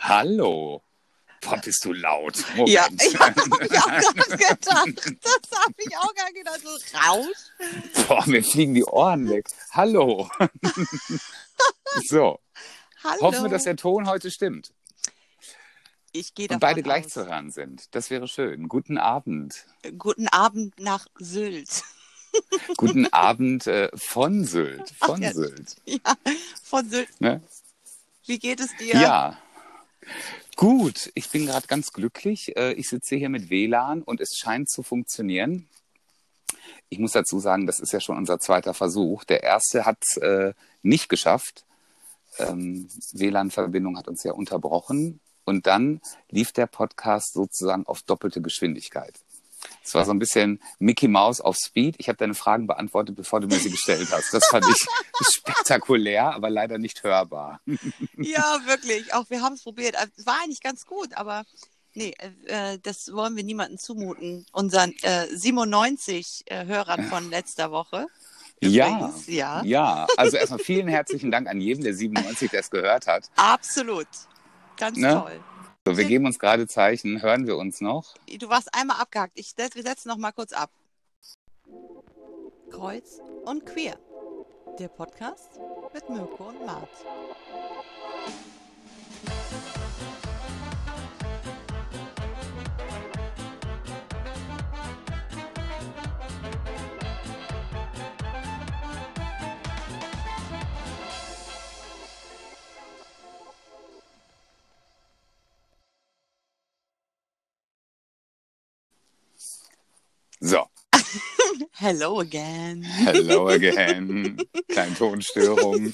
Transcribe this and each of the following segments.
Hallo. Boah, bist du laut. Moment. Ja, ich habe ich auch gerade gedacht. Das habe ich auch gerade gedacht. So Rausch. Boah, mir fliegen die Ohren weg. Hallo. so, Hallo. hoffen wir, dass der Ton heute stimmt ich gehe und beide gleich aus. zu hören sind. Das wäre schön. Guten Abend. Guten Abend nach Sylt. Guten Abend äh, von Sylt. Von Ach ja. Sylt. Ja, von Sylt. Ne? Wie geht es dir? Ja. Gut, ich bin gerade ganz glücklich. Äh, Ich sitze hier mit WLAN und es scheint zu funktionieren. Ich muss dazu sagen, das ist ja schon unser zweiter Versuch. Der erste hat es äh, nicht geschafft. Ähm, WLAN-Verbindung hat uns ja unterbrochen. Und dann lief der Podcast sozusagen auf doppelte Geschwindigkeit. Es war so ein bisschen Mickey Mouse auf Speed. Ich habe deine Fragen beantwortet, bevor du mir sie gestellt hast. Das fand ich spektakulär, aber leider nicht hörbar. Ja, wirklich. Auch wir haben es probiert. Es war eigentlich ganz gut, aber nee, äh, das wollen wir niemandem zumuten. Unseren äh, 97 äh, Hörern von letzter Woche. Ja, ja. ja. Also erstmal vielen herzlichen Dank an jeden, der 97 der es gehört hat. Absolut. Ganz Ne? toll. So, wir geben uns gerade Zeichen. Hören wir uns noch? Du warst einmal abgehakt. Ich, wir setzen noch mal kurz ab. Kreuz und Queer. Der Podcast mit Mirko und Mart. So, Hello again. hello again. Kleine Tonstörung.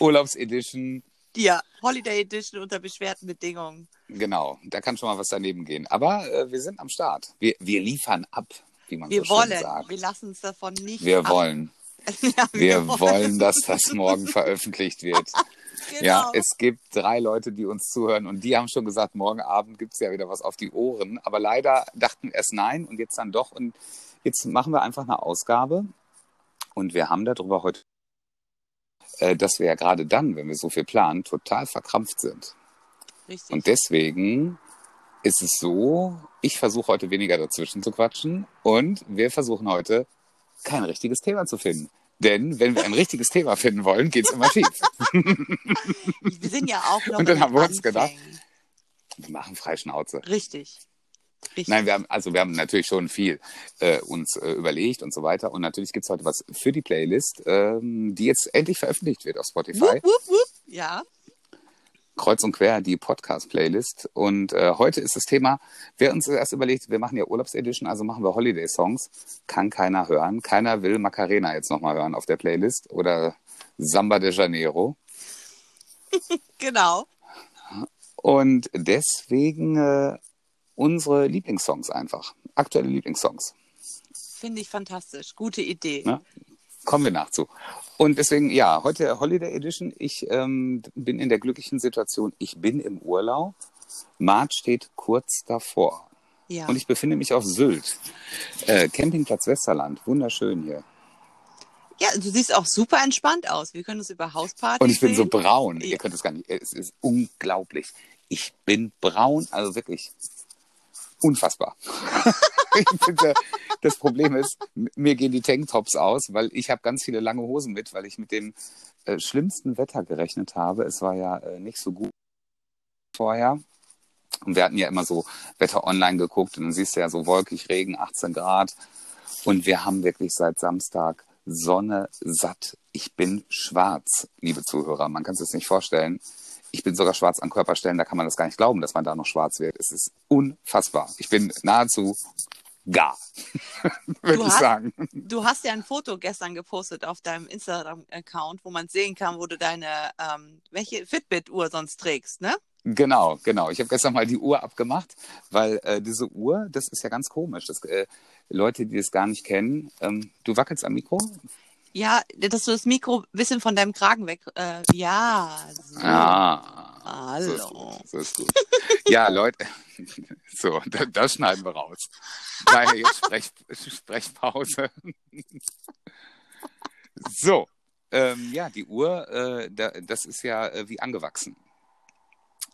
Urlaubsedition. Ja, Holiday Edition unter beschwerten Bedingungen. Genau, da kann schon mal was daneben gehen. Aber äh, wir sind am Start. Wir, wir liefern ab, wie man Wir so schön wollen, sagt. wir lassen uns davon nicht Wir ab. wollen. ja, Wir wollen, dass das morgen veröffentlicht wird. Genau. Ja, es gibt drei Leute, die uns zuhören und die haben schon gesagt, morgen Abend gibt's ja wieder was auf die Ohren. Aber leider dachten erst nein und jetzt dann doch. Und jetzt machen wir einfach eine Ausgabe und wir haben darüber heute, äh, dass wir ja gerade dann, wenn wir so viel planen, total verkrampft sind. Richtig. Und deswegen ist es so, ich versuche heute weniger dazwischen zu quatschen und wir versuchen heute kein richtiges Thema zu finden. Denn wenn wir ein richtiges Thema finden wollen, geht's immer schief. wir sind ja auch noch Und dann haben wir uns gedacht. Wir machen Freischnauze. Richtig. Richtig. Nein, wir haben, also wir haben natürlich schon viel äh, uns äh, überlegt und so weiter. Und natürlich gibt's heute was für die Playlist, ähm, die jetzt endlich veröffentlicht wird auf Spotify. Wupp, wupp, wupp. Ja, Kreuz und quer die Podcast-Playlist. Und äh, heute ist das Thema, wer uns erst überlegt, wir machen ja Urlaubsedition, also machen wir Holiday-Songs. Kann keiner hören. Keiner will Macarena jetzt nochmal hören auf der Playlist oder Samba de Janeiro. genau. Und deswegen äh, unsere Lieblingssongs einfach. Aktuelle Lieblingssongs. Finde ich fantastisch. Gute Idee. Ne? Kommen wir nach zu. Und deswegen, ja, heute Holiday Edition. Ich ähm, bin in der glücklichen Situation, ich bin im Urlaub. Mart steht kurz davor. Ja. Und ich befinde mich auf Sylt. Äh, Campingplatz Westerland. Wunderschön hier. ja, du siehst auch super entspannt aus. Wir können uns über Hausparty Und ich bin so braun. Ja. Ihr könnt es gar nicht. Es ist unglaublich. Ich bin braun, also wirklich unfassbar. finde, das Problem ist, mir gehen die Tanktops aus, weil ich habe ganz viele lange Hosen mit, weil ich mit dem äh, schlimmsten Wetter gerechnet habe. Es war ja äh, nicht so gut vorher. Und wir hatten ja immer so Wetter online geguckt und dann siehst du ja so wolkig, Regen, 18 Grad. Und wir haben wirklich seit Samstag Sonne satt. Ich bin schwarz, liebe Zuhörer. Man kann es sich nicht vorstellen. Ich bin sogar schwarz an Körperstellen, da kann man das gar nicht glauben, dass man da noch schwarz wird. Es ist unfassbar. Ich bin nahezu gar, würde ich hast- sagen. Du hast ja ein Foto gestern gepostet auf deinem Instagram-Account, wo man sehen kann, wo du deine, ähm, welche Fitbit-Uhr sonst trägst, ne? Genau, genau. Ich habe gestern mal die Uhr abgemacht, weil äh, diese Uhr, das ist ja ganz komisch. Das, äh, Leute, die das gar nicht kennen, ähm, du wackelst am Mikro? Ja, dass du das Mikro ein bisschen von deinem Kragen weg. Äh, ja, so. Ah, so ist Hallo. So ist gut. ja, Leute, so, da, das schneiden wir raus. Daher jetzt Sprech, Sprechpause. so, ähm, ja, die Uhr, äh, da, das ist ja äh, wie angewachsen.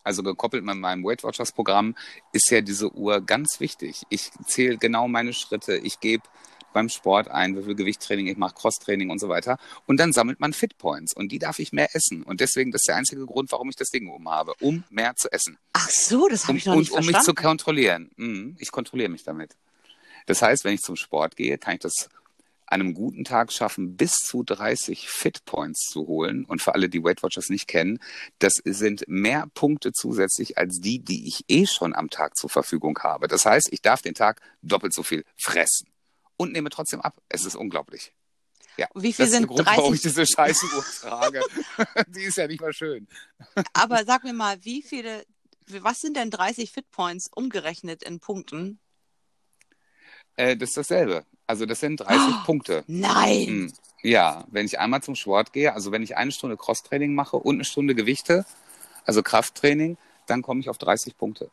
also gekoppelt mit meinem Weight Watchers Programm, ist ja diese Uhr ganz wichtig. Ich zähle genau meine Schritte, ich gebe beim Sport ein, wie viel Gewichttraining ich mache, Crosstraining und so weiter. Und dann sammelt man Fitpoints und die darf ich mehr essen. Und deswegen, das ist der einzige Grund, warum ich das Ding oben habe, um mehr zu essen. Ach so, das habe Um, ich noch und nicht um mich verstanden. zu kontrollieren. Mhm, ich kontrolliere mich damit. Das heißt, wenn ich zum Sport gehe, kann ich das an einem guten Tag schaffen, bis zu 30 Fitpoints zu holen. Und für alle, die Weight Watchers nicht kennen, das sind mehr Punkte zusätzlich als die, die ich eh schon am Tag zur Verfügung habe. Das heißt, ich darf den Tag doppelt so viel fressen und nehme trotzdem ab. Es ist unglaublich. Ja, Wie viel das ist der sind Grund, warum ich 30? diese scheiße Uhr trage. die ist ja nicht mal schön. Aber sag mir mal, wie viele, was sind denn 30 Fitpoints umgerechnet in Punkten? Äh, das ist dasselbe. Also das sind 30 Oh. Punkte. Nein! Hm, Ja, wenn ich einmal zum Sport gehe, also wenn ich eine Stunde Crosstraining mache und eine Stunde Gewichte, also Krafttraining, dann komme ich auf 30 Punkte.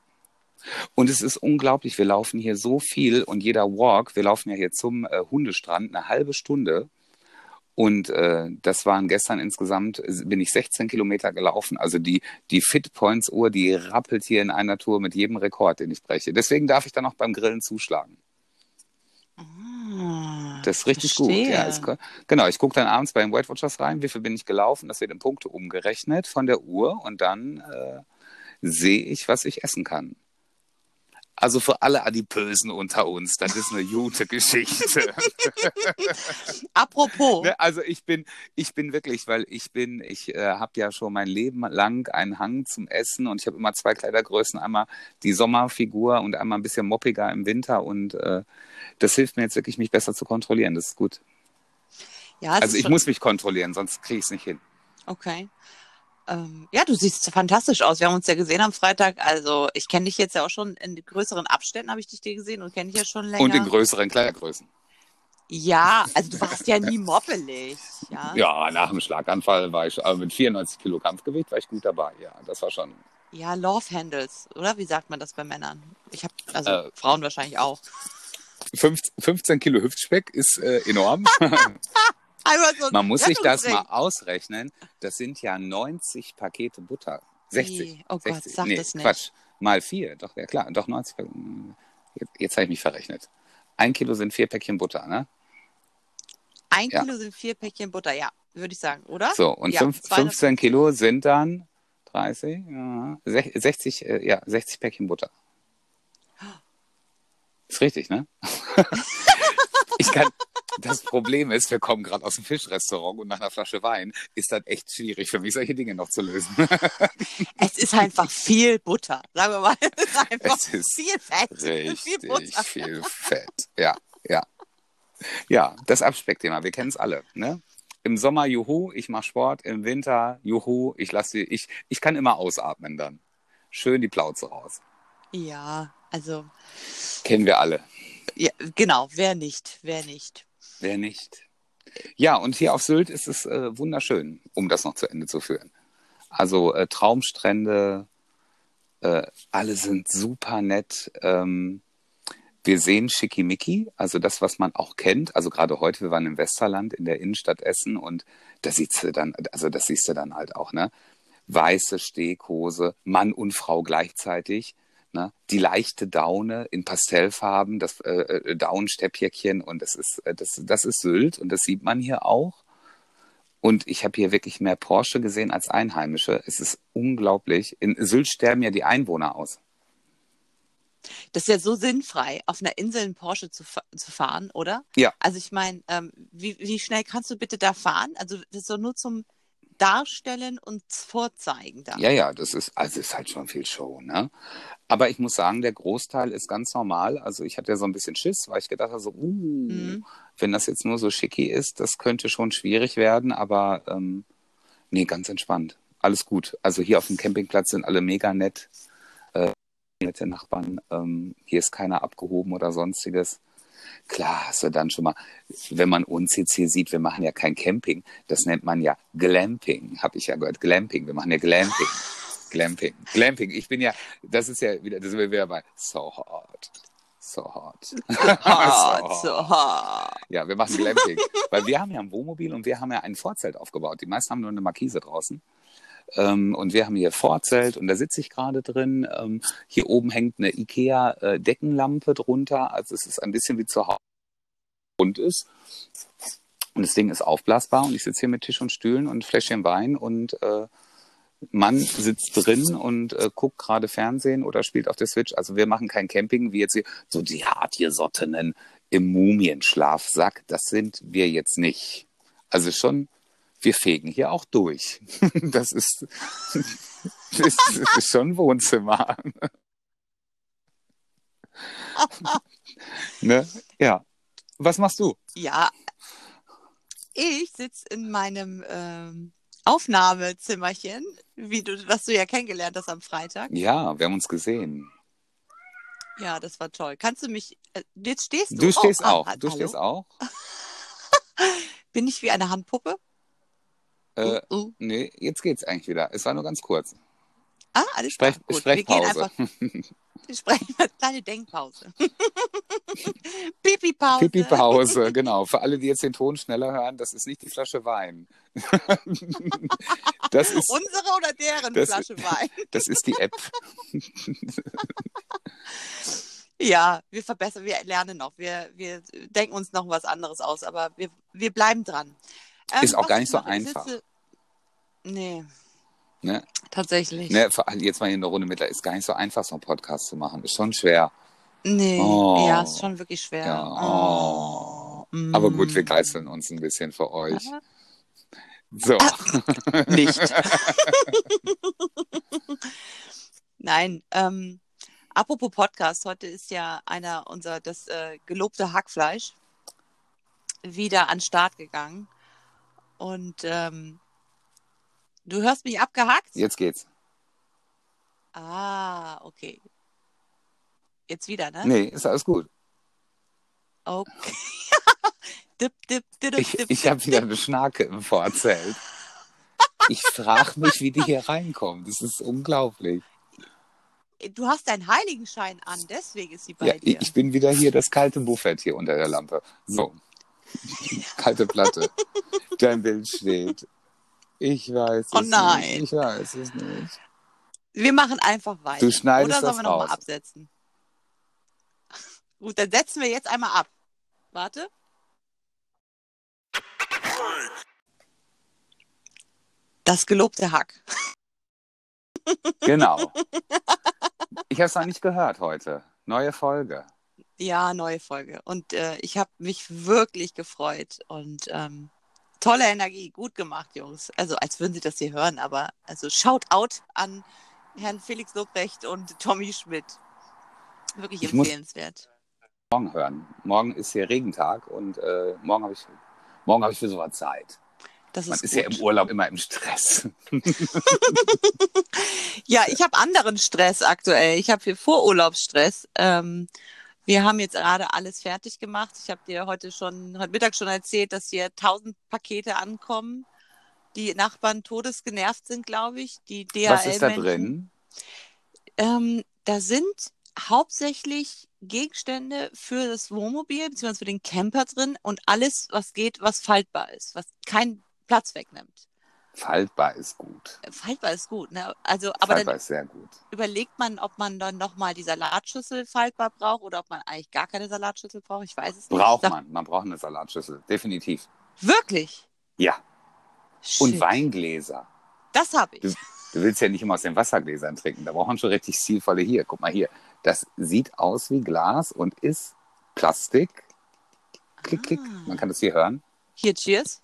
Und es ist unglaublich, wir laufen hier so viel und jeder Walk, wir laufen ja hier zum äh, Hundestrand eine halbe Stunde. Und äh, das waren gestern insgesamt, äh, bin ich 16 Kilometer gelaufen. Also die, die Fit Points Uhr, die rappelt hier in einer Tour mit jedem Rekord, den ich breche. Deswegen darf ich dann auch beim Grillen zuschlagen. Ah, Das ist richtig verstehe. gut. Ja, es, genau, ich gucke dann abends bei den Weight Watchers rein, wie viel bin ich gelaufen, das wird in Punkte umgerechnet von der Uhr und dann äh, sehe ich, was ich essen kann. Also für alle Adipösen unter uns, das ist eine gute Geschichte. Apropos, Ne, Also ich bin, ich bin wirklich, weil ich bin, ich äh, habe ja schon mein Leben lang einen Hang zum Essen und ich habe immer zwei Kleidergrößen, einmal die Sommerfigur und einmal ein bisschen moppiger im Winter und äh, das hilft mir jetzt wirklich, mich besser zu kontrollieren. Das ist gut. ja, Also ich muss mich kontrollieren, sonst kriege ich es nicht hin. okay. Ähm, ja, du siehst fantastisch aus. Wir haben uns ja gesehen am Freitag. Also ich kenne dich jetzt ja auch schon in größeren Abständen, habe ich dich dir gesehen und kenne dich ja schon länger. Und in größeren Kleidergrößen. ja, also du warst ja nie moppelig. Ja, Ja, nach dem Schlaganfall war ich, also mit 94 Kilo Kampfgewicht war ich gut dabei. Ja, das war schon. ja Love Handles, oder? Wie sagt man das bei Männern? Ich habe, also Äh, Frauen wahrscheinlich auch. 15, 15 Kilo Hüftspeck ist äh, enorm. So Man muss sich das mal ausrechnen. Das sind ja 90 Pakete Butter. 60. Nee, oh Gott, 60. sag nee, das nicht. Quatsch. Mal vier. Doch, ja klar. Doch 90 Pakete. Jetzt, jetzt habe ich mich verrechnet. Ein Kilo sind vier Päckchen Butter, ne? Ein Ja. Kilo sind vier Päckchen Butter, ja, würde ich sagen, oder? So, und Ja, fünf, zwei 15 Kilo sind dann 30, ja, sech- 60, äh, ja, 60 Päckchen Butter. Ist richtig, ne? ich kann, das Problem ist, wir kommen gerade aus dem Fischrestaurant und nach einer Flasche Wein ist das echt schwierig für mich, solche Dinge noch zu lösen. Es ist einfach viel Butter, sagen wir mal. Es ist einfach Es ist viel Fett, viel Richtig Butter. viel Fett. Ja, ja. Ja, das Abspeckthema, wir kennen es alle. Ne? Im Sommer, juhu, ich mache Sport. Im Winter, juhu, ich lasse ich, ich kann immer ausatmen dann. Schön die Plauze raus. Ja, also, Kennen wir alle. Ja, genau, wer nicht, wer nicht. Wer nicht? Ja, und hier auf Sylt ist es äh, wunderschön, um das noch zu Ende zu führen. Also äh, Traumstrände, äh, alle sind super nett. Ähm, wir sehen Schickimicki, also das, was man auch kennt. Also gerade heute, wir waren im Westerland in der Innenstadt Essen und da siehst du dann, also das siehst du dann halt auch, ne? Weiße Steghose, Mann und Frau gleichzeitig. Ne? Die leichte Daune in Pastellfarben, das äh, äh, Daunenstäppchen und das ist, äh, das, das ist Sylt und das sieht man hier auch. Und ich habe hier wirklich mehr Porsche gesehen als Einheimische. Es ist unglaublich. In Sylt sterben ja die Einwohner aus. Das ist ja so sinnfrei, auf einer Insel einen Porsche zu, zu fahren, oder? Ja. Also ich meine, ähm, wie, wie schnell kannst du bitte da fahren? Also das ist doch nur zum Darstellen und Vorzeigen da. Ja, ja, das ist, also ist halt schon viel Show, ne? Aber ich muss sagen, der Großteil ist ganz normal. Also ich hatte ja so ein bisschen Schiss, weil ich gedacht habe, so, uh, Mhm. wenn das jetzt nur so schicki ist, das könnte schon schwierig werden, aber ähm, nee, ganz entspannt. Alles gut. Also hier auf dem Campingplatz sind alle mega nett, äh, nette Nachbarn. Ähm, hier ist keiner abgehoben oder sonstiges. Klar, hast du dann schon mal, wenn man uns jetzt hier sieht, wir machen ja kein Camping, das nennt man ja Glamping, habe ich ja gehört. Glamping, wir machen ja Glamping. Glamping. Glamping. Ich bin ja, das ist ja wieder, das sind wir wieder bei So Hot. So hot. Hart, so hart. Ja, wir machen Glamping. Weil wir haben ja ein Wohnmobil und wir haben ja ein Vorzelt aufgebaut. Die meisten haben nur eine Markise draußen. Ähm, und wir haben hier Vorzelt und da sitze ich gerade drin. Ähm, hier oben hängt eine Ikea-Deckenlampe drunter. Also es ist ein bisschen wie zu Hause rund ist. Und das Ding ist aufblasbar und ich sitze hier mit Tisch und Stühlen und Fläschchen Wein und äh, Mann sitzt drin und äh, guckt gerade Fernsehen oder spielt auf der Switch. Also wir machen kein Camping wie jetzt hier, so die hartgesottenen im Mumienschlafsack. Das sind wir jetzt nicht. Also schon, wir fegen hier auch durch. Das ist, das ist schon Wohnzimmer. ne? Ja. Was machst du? Ja, ich sitze in meinem ähm, Aufnahmezimmerchen, wie du, was du ja kennengelernt hast am Freitag. Ja, wir haben uns gesehen. Ja, das war toll. Kannst du mich, äh, jetzt stehst du. Du stehst oh, ah, auch. ah, Du hallo? stehst auch. Bin ich wie eine Handpuppe? Äh, Uh, uh. nee, jetzt geht's eigentlich wieder. Es war nur ganz kurz. Ah, alles Sprech. Gut, wir gehen Sprechpause. einfach, wir sprechen mal kleine Denkpause. Pipi-Pause. Pipi-Pause, genau. Für alle, die jetzt den Ton schneller hören, das ist nicht die Flasche Wein. das, ist, Unsere oder deren Das- Flasche Wein? das ist die App. Ja, wir verbessern, wir lernen noch. Wir, wir denken uns noch was anderes aus, aber wir, wir bleiben dran. Ähm, Ist auch was gar ich nicht so einfach. sitze- Nee, Ne? tatsächlich. Ne, vor allem jetzt mal hier in der Runde mit, ist gar nicht so einfach, so einen Podcast zu machen. Ist schon schwer. Nee, Oh. ja, ist schon wirklich schwer. Ja, Oh. Mm. Aber gut, wir geißeln uns ein bisschen für euch. Ah, So. Nicht. Nein, ähm, apropos Podcast, heute ist ja einer unser, das äh, gelobte Hackfleisch wieder an Start gegangen. Und ähm, du hörst mich abgehackt? Jetzt geht's. Ah, okay. Jetzt wieder, ne? Nee, ist alles gut. Okay. dip, dip, dip, Ich, dip, ich habe wieder eine Schnarke im Vorzelt. Ich frage mich, wie die hier reinkommt. Das ist unglaublich. Du hast deinen Heiligenschein an, deswegen ist sie bei Ja, dir. ich bin wieder hier, das kalte Buffet hier unter der Lampe. So. Kalte Platte. Dein Bild steht. Ich weiß es Oh nein. nicht. Ich weiß es nicht. Wir machen einfach weiter. Du schneidest Oder sollen das wir nochmal absetzen? Gut, dann setzen wir jetzt einmal ab. Warte. Das gelobte Hack. Genau. Ich habe es noch nicht gehört heute. Neue Folge. Ja, neue Folge. Und äh, ich habe mich wirklich gefreut. Und ähm, tolle Energie. Gut gemacht, Jungs. Also, als würden Sie das hier hören, aber also shout out an Herrn Felix Lobrecht und Tommy Schmidt. Wirklich Ich empfehlenswert. Morgen hören. Morgen ist hier Regentag und äh, morgen habe ich, morgen habe ich für sowas Zeit. Das Man ist, ist ja im Urlaub immer im Stress. Ja, ich habe anderen Stress aktuell. Ich habe hier Vorurlaubsstress. Ähm, wir haben jetzt gerade alles fertig gemacht. Ich habe dir heute schon, heute Mittag schon erzählt, dass hier tausend Pakete ankommen. Die Nachbarn todesgenervt sind, glaube ich. Die DHL Was ist da drin? Ähm, da sind hauptsächlich Gegenstände für das Wohnmobil bzw. für den Camper drin und alles, was geht, was faltbar ist, was keinen Platz wegnimmt. Faltbar ist gut. Faltbar ist gut, ne? Also, aber Faltbar ist sehr gut. überlegt man, ob man dann nochmal die Salatschüssel faltbar braucht oder ob man eigentlich gar keine Salatschüssel braucht. Ich weiß es nicht. Braucht Sag- man. Man braucht eine Salatschüssel. Definitiv. Wirklich? Ja. Und Shit. Weingläser. Das habe ich. Du- Du willst ja nicht immer aus den Wassergläsern trinken. Da braucht man schon richtig stilvolle hier. Guck mal hier. Das sieht aus wie Glas und ist Plastik. Klick, klick. Ah. Man kann das hier hören. Hier, cheers.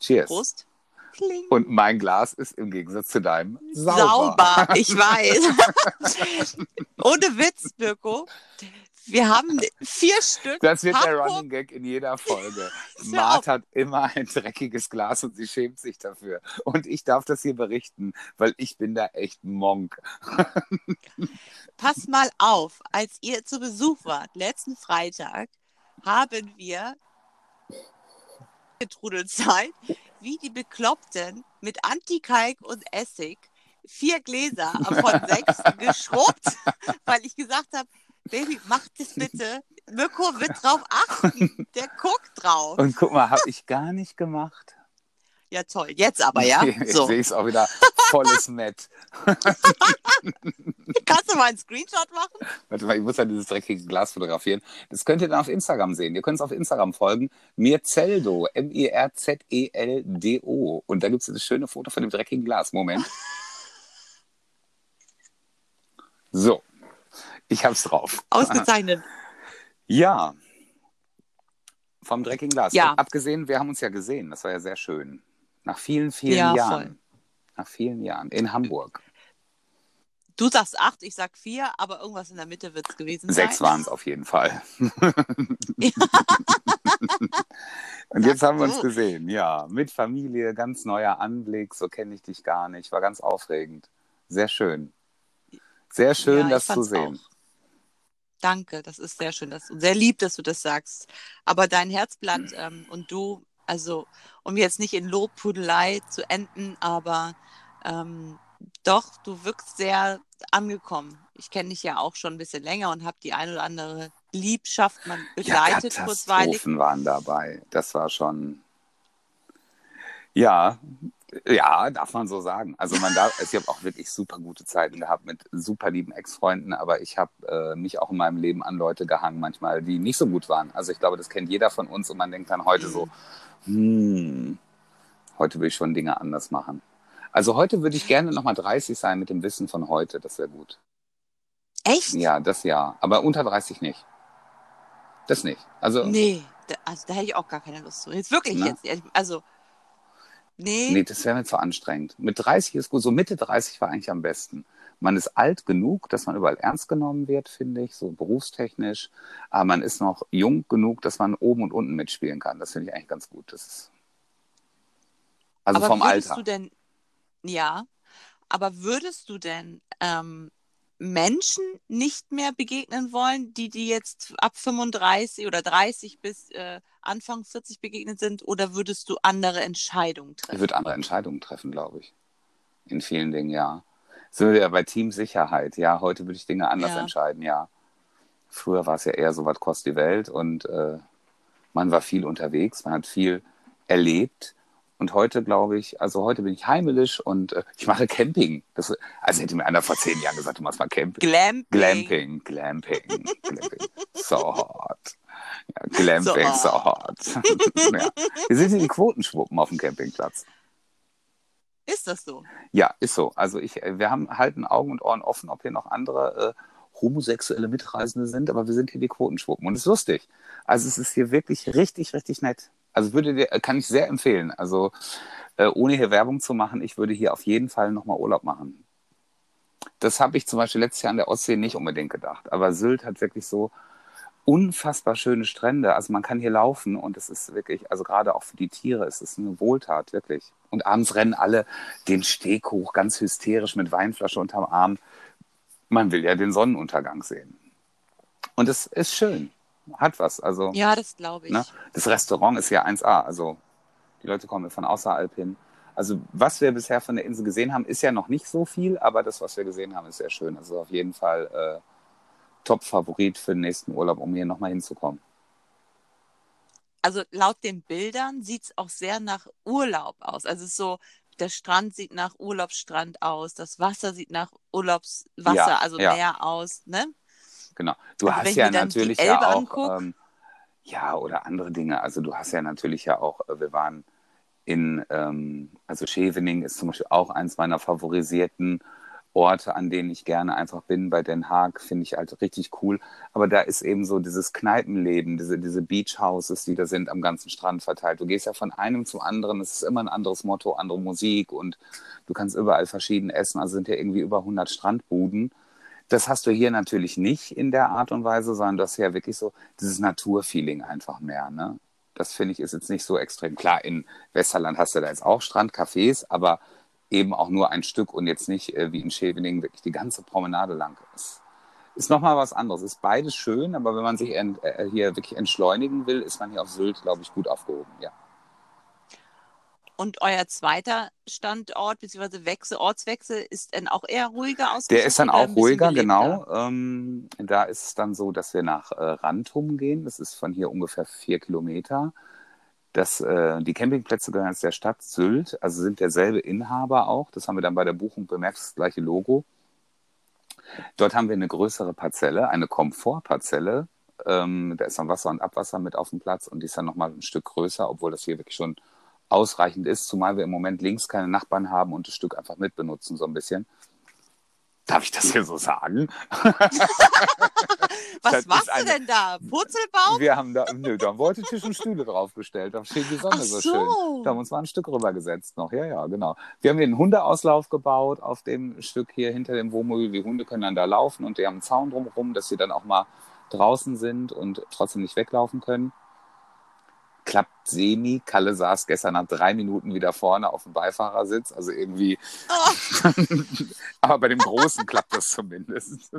Cheers. Prost. Kling. Und mein Glas ist im Gegensatz zu deinem sauber. Sauber, ich weiß. Ohne Witz, Birko. Wir haben vier Stück. Das wird der Hamburg- Running Gag in jeder Folge. Mart hat immer ein dreckiges Glas und sie schämt sich dafür. Und ich darf das hier berichten, weil ich bin da echt Monk. Pass mal auf, als ihr zu Besuch wart, letzten Freitag, haben wir Getrudelzeit, wie die Bekloppten mit Antikalk und Essig vier Gläser von sechs geschrubbt, weil ich gesagt habe, Baby, mach das bitte. Mirko wird drauf achten. Der guckt drauf. Und guck mal, habe ich gar nicht gemacht. Ja, toll. Jetzt aber, ja? Ich So. sehe es auch wieder volles Met. Kannst du mal einen Screenshot machen? Warte mal, ich muss ja dieses dreckige Glas fotografieren. Das könnt ihr dann auf Instagram sehen. Ihr könnt es auf Instagram folgen. Mirzeldo, M-I-R-Z-E-L-D-O. Und da gibt es das schöne Foto von dem dreckigen Glas. Moment. So, ich hab's drauf. Ausgezeichnet. Ja, vom dreckigen Glas. Ja. Und abgesehen, wir haben uns ja gesehen. Das war ja sehr schön. Nach vielen, vielen Ja, Jahren. voll. Nach vielen Jahren. In Hamburg. Du sagst acht, ich sag vier, aber irgendwas in der Mitte wird es gewesen sein. Sechs waren es auf jeden Fall. Ja. Und jetzt Sag haben wir uns du. gesehen, ja. Mit Familie, ganz neuer Anblick, so kenne ich dich gar nicht. War ganz aufregend. Sehr schön. Sehr schön, Ja, das zu sehen. auch. Danke, das ist sehr schön und sehr lieb, dass du das sagst. Aber dein Herzblatt ähm, und du, also um jetzt nicht in Lobpudelei zu enden, aber ähm, doch, du wirkst sehr angekommen. Ich kenne dich ja auch schon ein bisschen länger und habe die ein oder andere Liebschaft man Ja, begleitet kurzweilig. Katastrophen waren dabei. Das war schon. Ja, ja, darf man so sagen. Also man darf, ich habe auch wirklich super gute Zeiten gehabt mit super lieben Ex-Freunden, aber ich habe äh, mich auch in meinem Leben an Leute gehangen, manchmal, die nicht so gut waren. Also ich glaube, das kennt jeder von uns und man denkt dann heute so, hm, heute will ich schon Dinge anders machen. Also heute würde ich gerne nochmal 30 sein mit dem Wissen von heute, das wäre gut. Echt? Ja, das ja, aber unter 30 nicht. Das nicht. Also Nee, da, also da hätte ich auch gar keine Lust zu. Jetzt wirklich Na? jetzt. Also, nee. Nee, das wäre mir zu anstrengend. Mit 30 ist gut. So Mitte 30 war eigentlich am besten. Man ist alt genug, dass man überall ernst genommen wird, finde ich, so berufstechnisch. Aber man ist noch jung genug, dass man oben und unten mitspielen kann. Das finde ich eigentlich ganz gut. Das ist also aber vom würdest Alter. du denn, ja, aber würdest du denn ähm, Menschen nicht mehr begegnen wollen, die die jetzt ab 35 oder 30 bis äh, Anfang 40 begegnet sind, oder würdest du andere Entscheidungen Ich treffen? würde andere Entscheidungen treffen, glaube ich. In vielen Dingen, ja. So ja bei Teamsicherheit. Ja, heute würde ich Dinge anders Ja. entscheiden, ja. Früher war es ja eher so, was kostet die Welt und äh, man war viel unterwegs, man hat viel erlebt. Und heute glaube ich, also heute bin ich heimelisch und äh, ich mache Camping. Das, also hätte mir einer vor zehn Jahren gesagt, du machst mal Camping. Glamping. Glamping, Glamping, Glamping. So hot. Ja, Glamping, So so hot. ja. Wir sind hier die Quotenschwuppen auf dem Campingplatz. Ist das so? Ja, ist so. Also ich, äh, wir haben halten Augen und Ohren offen, ob hier noch andere äh, homosexuelle Mitreisende sind, aber wir sind hier die Quotenschwuppen und es ist lustig. Also es ist hier wirklich richtig, richtig nett. Also würde dir, kann ich sehr empfehlen. Also äh, ohne hier Werbung zu machen, ich würde hier auf jeden Fall nochmal Urlaub machen. Das habe ich zum Beispiel letztes Jahr an der Ostsee nicht unbedingt gedacht. Aber Sylt hat wirklich so unfassbar schöne Strände. Also man kann hier laufen und es ist wirklich, also gerade auch für die Tiere ist es eine Wohltat, wirklich. Und abends rennen alle den Steg hoch, ganz hysterisch mit Weinflasche unterm Arm. Man will ja den Sonnenuntergang sehen. Und es ist schön. Hat was. Also Ja, das glaube ich. ne? das Restaurant ist ja 1A. Also die Leute kommen von außerhalb hin. Also was wir bisher von der Insel gesehen haben, ist ja noch nicht so viel, aber das, was wir gesehen haben, ist sehr schön. Also auf jeden Fall äh, Top-Favorit für den nächsten Urlaub, um hier nochmal hinzukommen. Also laut den Bildern sieht es auch sehr nach Urlaub aus. Also es ist so, der Strand sieht nach Urlaubsstrand aus, das Wasser sieht nach Urlaubswasser, Ja, also ja. Meer aus, ne? Genau. Du Also hast ja natürlich ja auch, ähm, ja, oder andere Dinge. Also du hast ja natürlich ja auch, äh, wir waren in, ähm, also Scheveningen ist zum Beispiel auch eins meiner favorisierten Orte, an denen ich gerne einfach bin. Bei Den Haag finde ich halt richtig cool. Aber da ist eben so dieses Kneipenleben, diese, diese Beachhouses, die da sind am ganzen Strand verteilt. Du gehst ja von einem zum anderen. Es ist immer ein anderes Motto, andere Musik und du kannst überall verschieden essen. Also sind ja irgendwie über 100 Strandbuden. Das hast du hier natürlich nicht in der Art und Weise, sondern du hast ja wirklich so dieses Naturfeeling einfach mehr. Ne? Das finde ich ist jetzt nicht so extrem. Klar, in Westerland hast du da jetzt auch Strandcafés, aber eben auch nur ein Stück und jetzt nicht äh, wie in Scheveningen wirklich die ganze Promenade lang ist. Ist nochmal was anderes. Ist beides schön, aber wenn man sich äh, hier wirklich entschleunigen will, ist man hier auf Sylt, glaube ich, gut aufgehoben. Ja. Und euer zweiter Standort bzw. Wechsel, Ortswechsel ist dann auch eher ruhiger ausgesucht? Der ist dann auch ruhiger, belebter? genau. Ähm, da ist es dann so, dass wir nach äh, Rantum gehen. Das ist von hier ungefähr vier Kilometer. Das, äh, die Campingplätze gehören jetzt der Stadt Sylt, also sind derselbe Inhaber auch. Das haben wir dann bei der Buchung bemerkt, das gleiche Logo. Dort haben wir eine größere Parzelle, eine Komfortparzelle. Ähm, da ist dann Wasser und Abwasser mit auf dem Platz und die ist dann nochmal ein Stück größer, obwohl das hier wirklich schon ausreichend ist, zumal wir im Moment links keine Nachbarn haben und das Stück einfach mitbenutzen, so ein bisschen. Darf ich das hier so sagen? Was Das machst eine- du denn da? Purzelbaum? Wir haben da, nö, da haben wir heute Tisch und Stühle draufgestellt. Da steht die Sonne so. so. schön. Da haben wir uns mal ein Stück rübergesetzt noch. Ja, ja, genau. Wir haben hier einen Hundeauslauf gebaut auf dem Stück hier hinter dem Wohnmobil. Die Hunde können dann da laufen und die haben einen Zaun drumherum, dass sie dann auch mal draußen sind und trotzdem nicht weglaufen können. Klappt semi. Kalle saß gestern nach drei Minuten wieder vorne auf dem Beifahrersitz. Also irgendwie, Oh, aber bei dem Großen klappt das zumindest.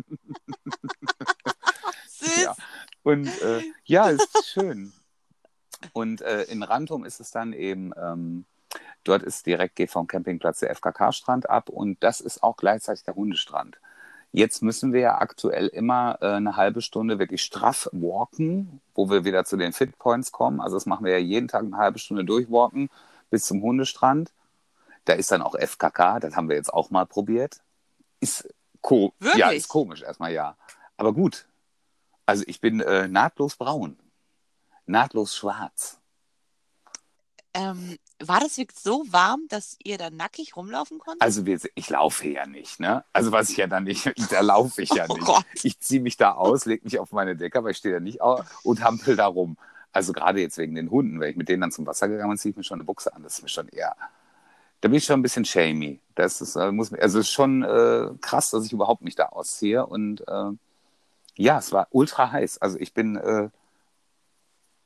süß. Ja. Und äh, ja, es ist schön. Und äh, in Rantum ist es dann eben, ähm, dort ist direkt geht vom Campingplatz der FKK-Strand ab und das ist auch gleichzeitig der Hundestrand. Jetzt müssen wir ja aktuell immer äh, eine halbe Stunde wirklich straff walken, wo wir wieder zu den Fit Points kommen. Also das machen wir ja jeden Tag eine halbe Stunde durchwalken bis zum Hundestrand. Da ist dann auch FKK, das haben wir jetzt auch mal probiert. Ist, ko ja, Wirklich? ist komisch erstmal, ja. Aber gut, also ich bin äh, nahtlos braun, nahtlos schwarz. Ähm, war das wirklich so warm, dass ihr da nackig rumlaufen konntet? Also wir, ich laufe ja nicht, ne? Also was ich ja dann nicht, da laufe ich ja oh nicht. Gott. Ich ziehe mich da aus, lege mich auf meine Decke, aber ich stehe da nicht au- und hampel da rum. Also gerade jetzt wegen den Hunden, wenn ich mit denen dann zum Wasser gegangen bin, ziehe ich mir schon eine Buchse an. Das ist mir schon eher, da bin ich schon ein bisschen shamey. Das ist, äh, muss, also es ist schon äh, krass, dass ich überhaupt mich da ausziehe. Und äh, ja, es war ultra heiß. Also ich bin äh,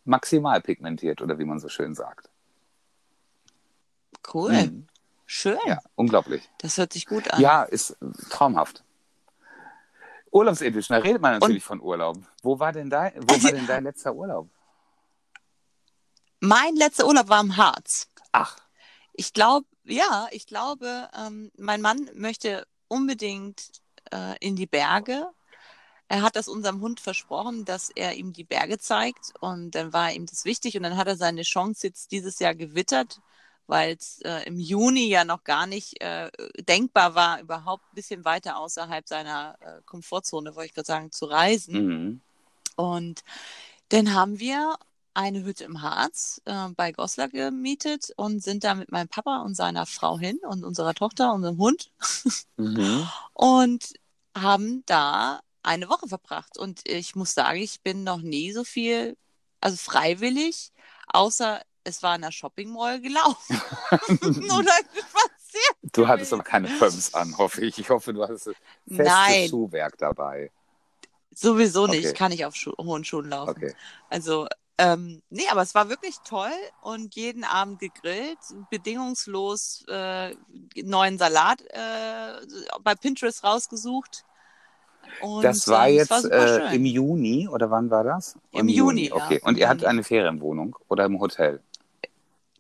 maximal pigmentiert oder wie man so schön sagt. Cool. Mhm. Schön. Ja, unglaublich. Das hört sich gut an. Ja, ist traumhaft. Urlaubsedition, da redet man natürlich von Urlaub. Wo war denn dein, wo war denn dein letzter Urlaub? Mein letzter Urlaub war im Harz. Ach, Ich glaube, ja, ich glaube, ähm, mein Mann möchte unbedingt äh, in die Berge. Er hat das unserem Hund versprochen, dass er ihm die Berge zeigt. Und dann war ihm das wichtig. Und dann hat er seine Chance jetzt dieses Jahr gewittert, weil es äh, im Juni ja noch gar nicht äh, denkbar war, überhaupt ein bisschen weiter außerhalb seiner äh, Komfortzone, wollte ich gerade sagen, zu reisen. mhm. Und dann haben wir eine Hütte im Harz äh, bei Goslar gemietet und sind da mit meinem Papa und seiner Frau hin und unserer Tochter, unserem Hund Mhm. und haben da eine Woche verbracht. Und ich muss sagen, ich bin noch nie so viel, also freiwillig, außer es war in der Shopping Mall gelaufen oder spaziert. Du hattest aber keine Pumps an, hoffe ich. Ich hoffe, du hattest festes Nein, Schuhwerk dabei. sowieso nicht. Okay. Ich kann nicht auf Schu hohen Schuhen laufen. Okay. Also, ähm, nee, aber es war wirklich toll und jeden Abend gegrillt, bedingungslos äh, neuen Salat äh, bei Pinterest rausgesucht. Und, das war ähm, jetzt war super äh, im Juni oder wann war das? Im Juni, ja. Okay. Und Im ihr hattet Juni. eine Ferienwohnung oder im Hotel?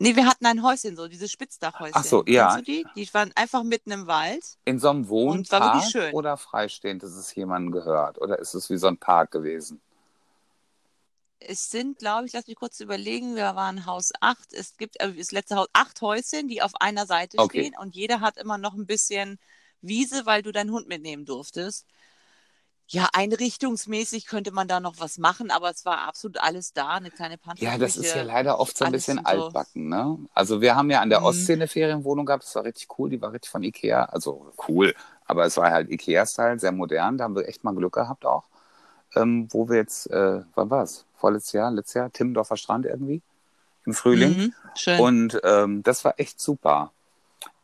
Nee, wir hatten ein Häuschen, so diese Spitzdachhäuschen. Ach so, ja. Kennst du die? Die waren einfach mitten im Wald. In so einem Wohnpark schön. oder freistehend, dass es jemandem gehört? Oder ist es wie so ein Park gewesen? Es sind, glaube ich, lass mich kurz überlegen, wir waren Haus 8. Es gibt äh, das letzte Haus acht Häuschen, die auf einer Seite Okay. stehen und jeder hat immer noch ein bisschen Wiese, weil du deinen Hund mitnehmen durftest. Ja, einrichtungsmäßig könnte man da noch was machen, aber es war absolut alles da, eine kleine Pantherküche. Ja, das ist ja leider oft so ein bisschen altbacken, ne? Also wir haben ja an der Mhm. Ostsee eine Ferienwohnung gehabt, das war richtig cool, die war richtig von Ikea, also cool, aber es war halt Ikea-Style, sehr modern, da haben wir echt mal Glück gehabt auch, ähm, wo wir jetzt, äh, wann war es? Vorletztes Jahr, letztes Jahr, Timmendorfer Strand irgendwie, im Frühling. Mhm, schön. Und ähm, das war echt super.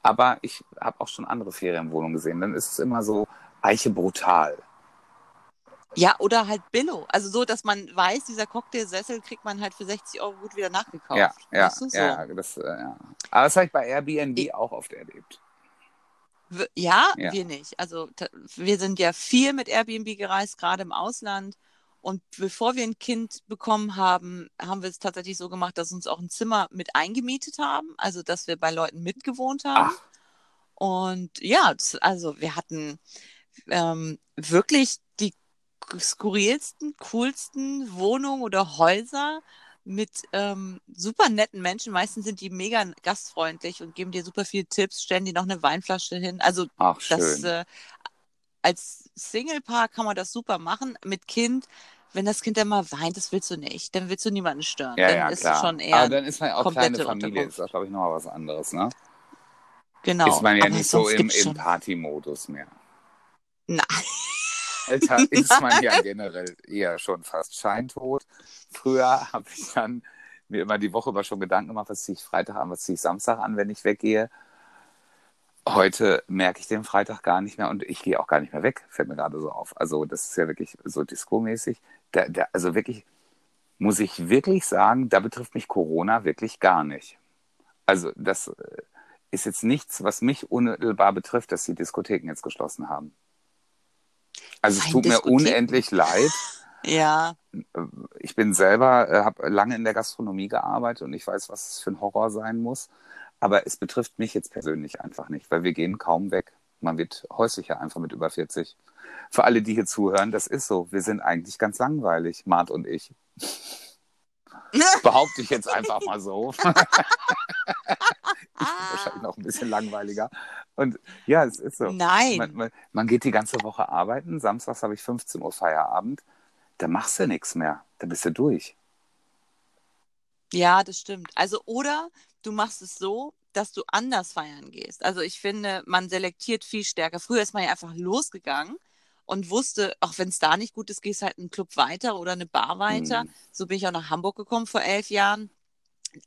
Aber ich habe auch schon andere Ferienwohnungen gesehen, dann ist es immer so Eiche brutal. Ja, oder halt Billo. Also so, dass man weiß, dieser Cocktailsessel kriegt man halt für 60 Euro gut wieder nachgekauft. Ja, ja, so. ja, das, äh, ja. Aber das habe ich bei Airbnb Ich- auch oft erlebt. Ja, Ja. wir nicht. Also wir sind ja viel mit Airbnb gereist, gerade im Ausland. Und bevor wir ein Kind bekommen haben, haben wir es tatsächlich so gemacht, dass wir uns auch ein Zimmer mit eingemietet haben, also dass wir bei Leuten mitgewohnt haben. Ach. Und ja, das- also wir hatten ähm, wirklich skurrilsten, coolsten Wohnungen oder Häuser mit ähm, super netten Menschen. Meistens sind die mega gastfreundlich und geben dir super viele Tipps, stellen dir noch eine Weinflasche hin. Also Ach, das äh, als Single-Paar kann man das super machen. Mit Kind, wenn das Kind dann mal weint, das willst du nicht. Dann willst du niemanden stören. Ja, dann ja, ist klar. es schon eher Aber dann ist man ja auch kleine komplette Familie, Unterkunft. ist auch, glaube ich, nochmal was anderes, ne? genau. Ist man ja Aber nicht so im, im. Party-Modus mehr. Nein. Alter, ist man ja generell eher schon fast scheintot. Früher habe ich dann mir immer die Woche über schon Gedanken gemacht, was ziehe ich Freitag an, was ziehe ich Samstag an, wenn ich weggehe. Heute merke ich den Freitag gar nicht mehr und ich gehe auch gar nicht mehr weg, fällt mir gerade so auf. Also das ist ja wirklich so Disco-mäßig. Da, da, also wirklich, muss ich wirklich sagen, da betrifft mich Corona wirklich gar nicht. Also das äh, ist jetzt nichts, was mich unmittelbar betrifft, dass die Diskotheken jetzt geschlossen haben. Also es tut mir unendlich leid. Ja, Ich bin selber, äh, habe lange in der Gastronomie gearbeitet und ich weiß, was es für ein Horror sein muss. Aber es betrifft mich jetzt persönlich einfach nicht, weil wir gehen kaum weg. Man wird häuslicher einfach mit über 40. Für alle, die hier zuhören, das ist so. Wir sind eigentlich ganz langweilig, Mart und ich. Behaupte ich jetzt einfach mal so. ich bin wahrscheinlich noch ein bisschen langweiliger. Und ja, es ist so. nein. Man, man, man geht die ganze Woche arbeiten. Samstags habe ich 15 Uhr Feierabend. Da machst du nichts mehr. Da bist du durch. Ja, das stimmt. Also, oder du machst es so, dass du anders feiern gehst. Also, ich finde, man selektiert viel stärker. Früher ist man ja einfach losgegangen und wusste, auch wenn es da nicht gut ist, gehst halt einen Club weiter oder eine Bar weiter. Hm. So bin ich auch nach Hamburg gekommen vor elf Jahren.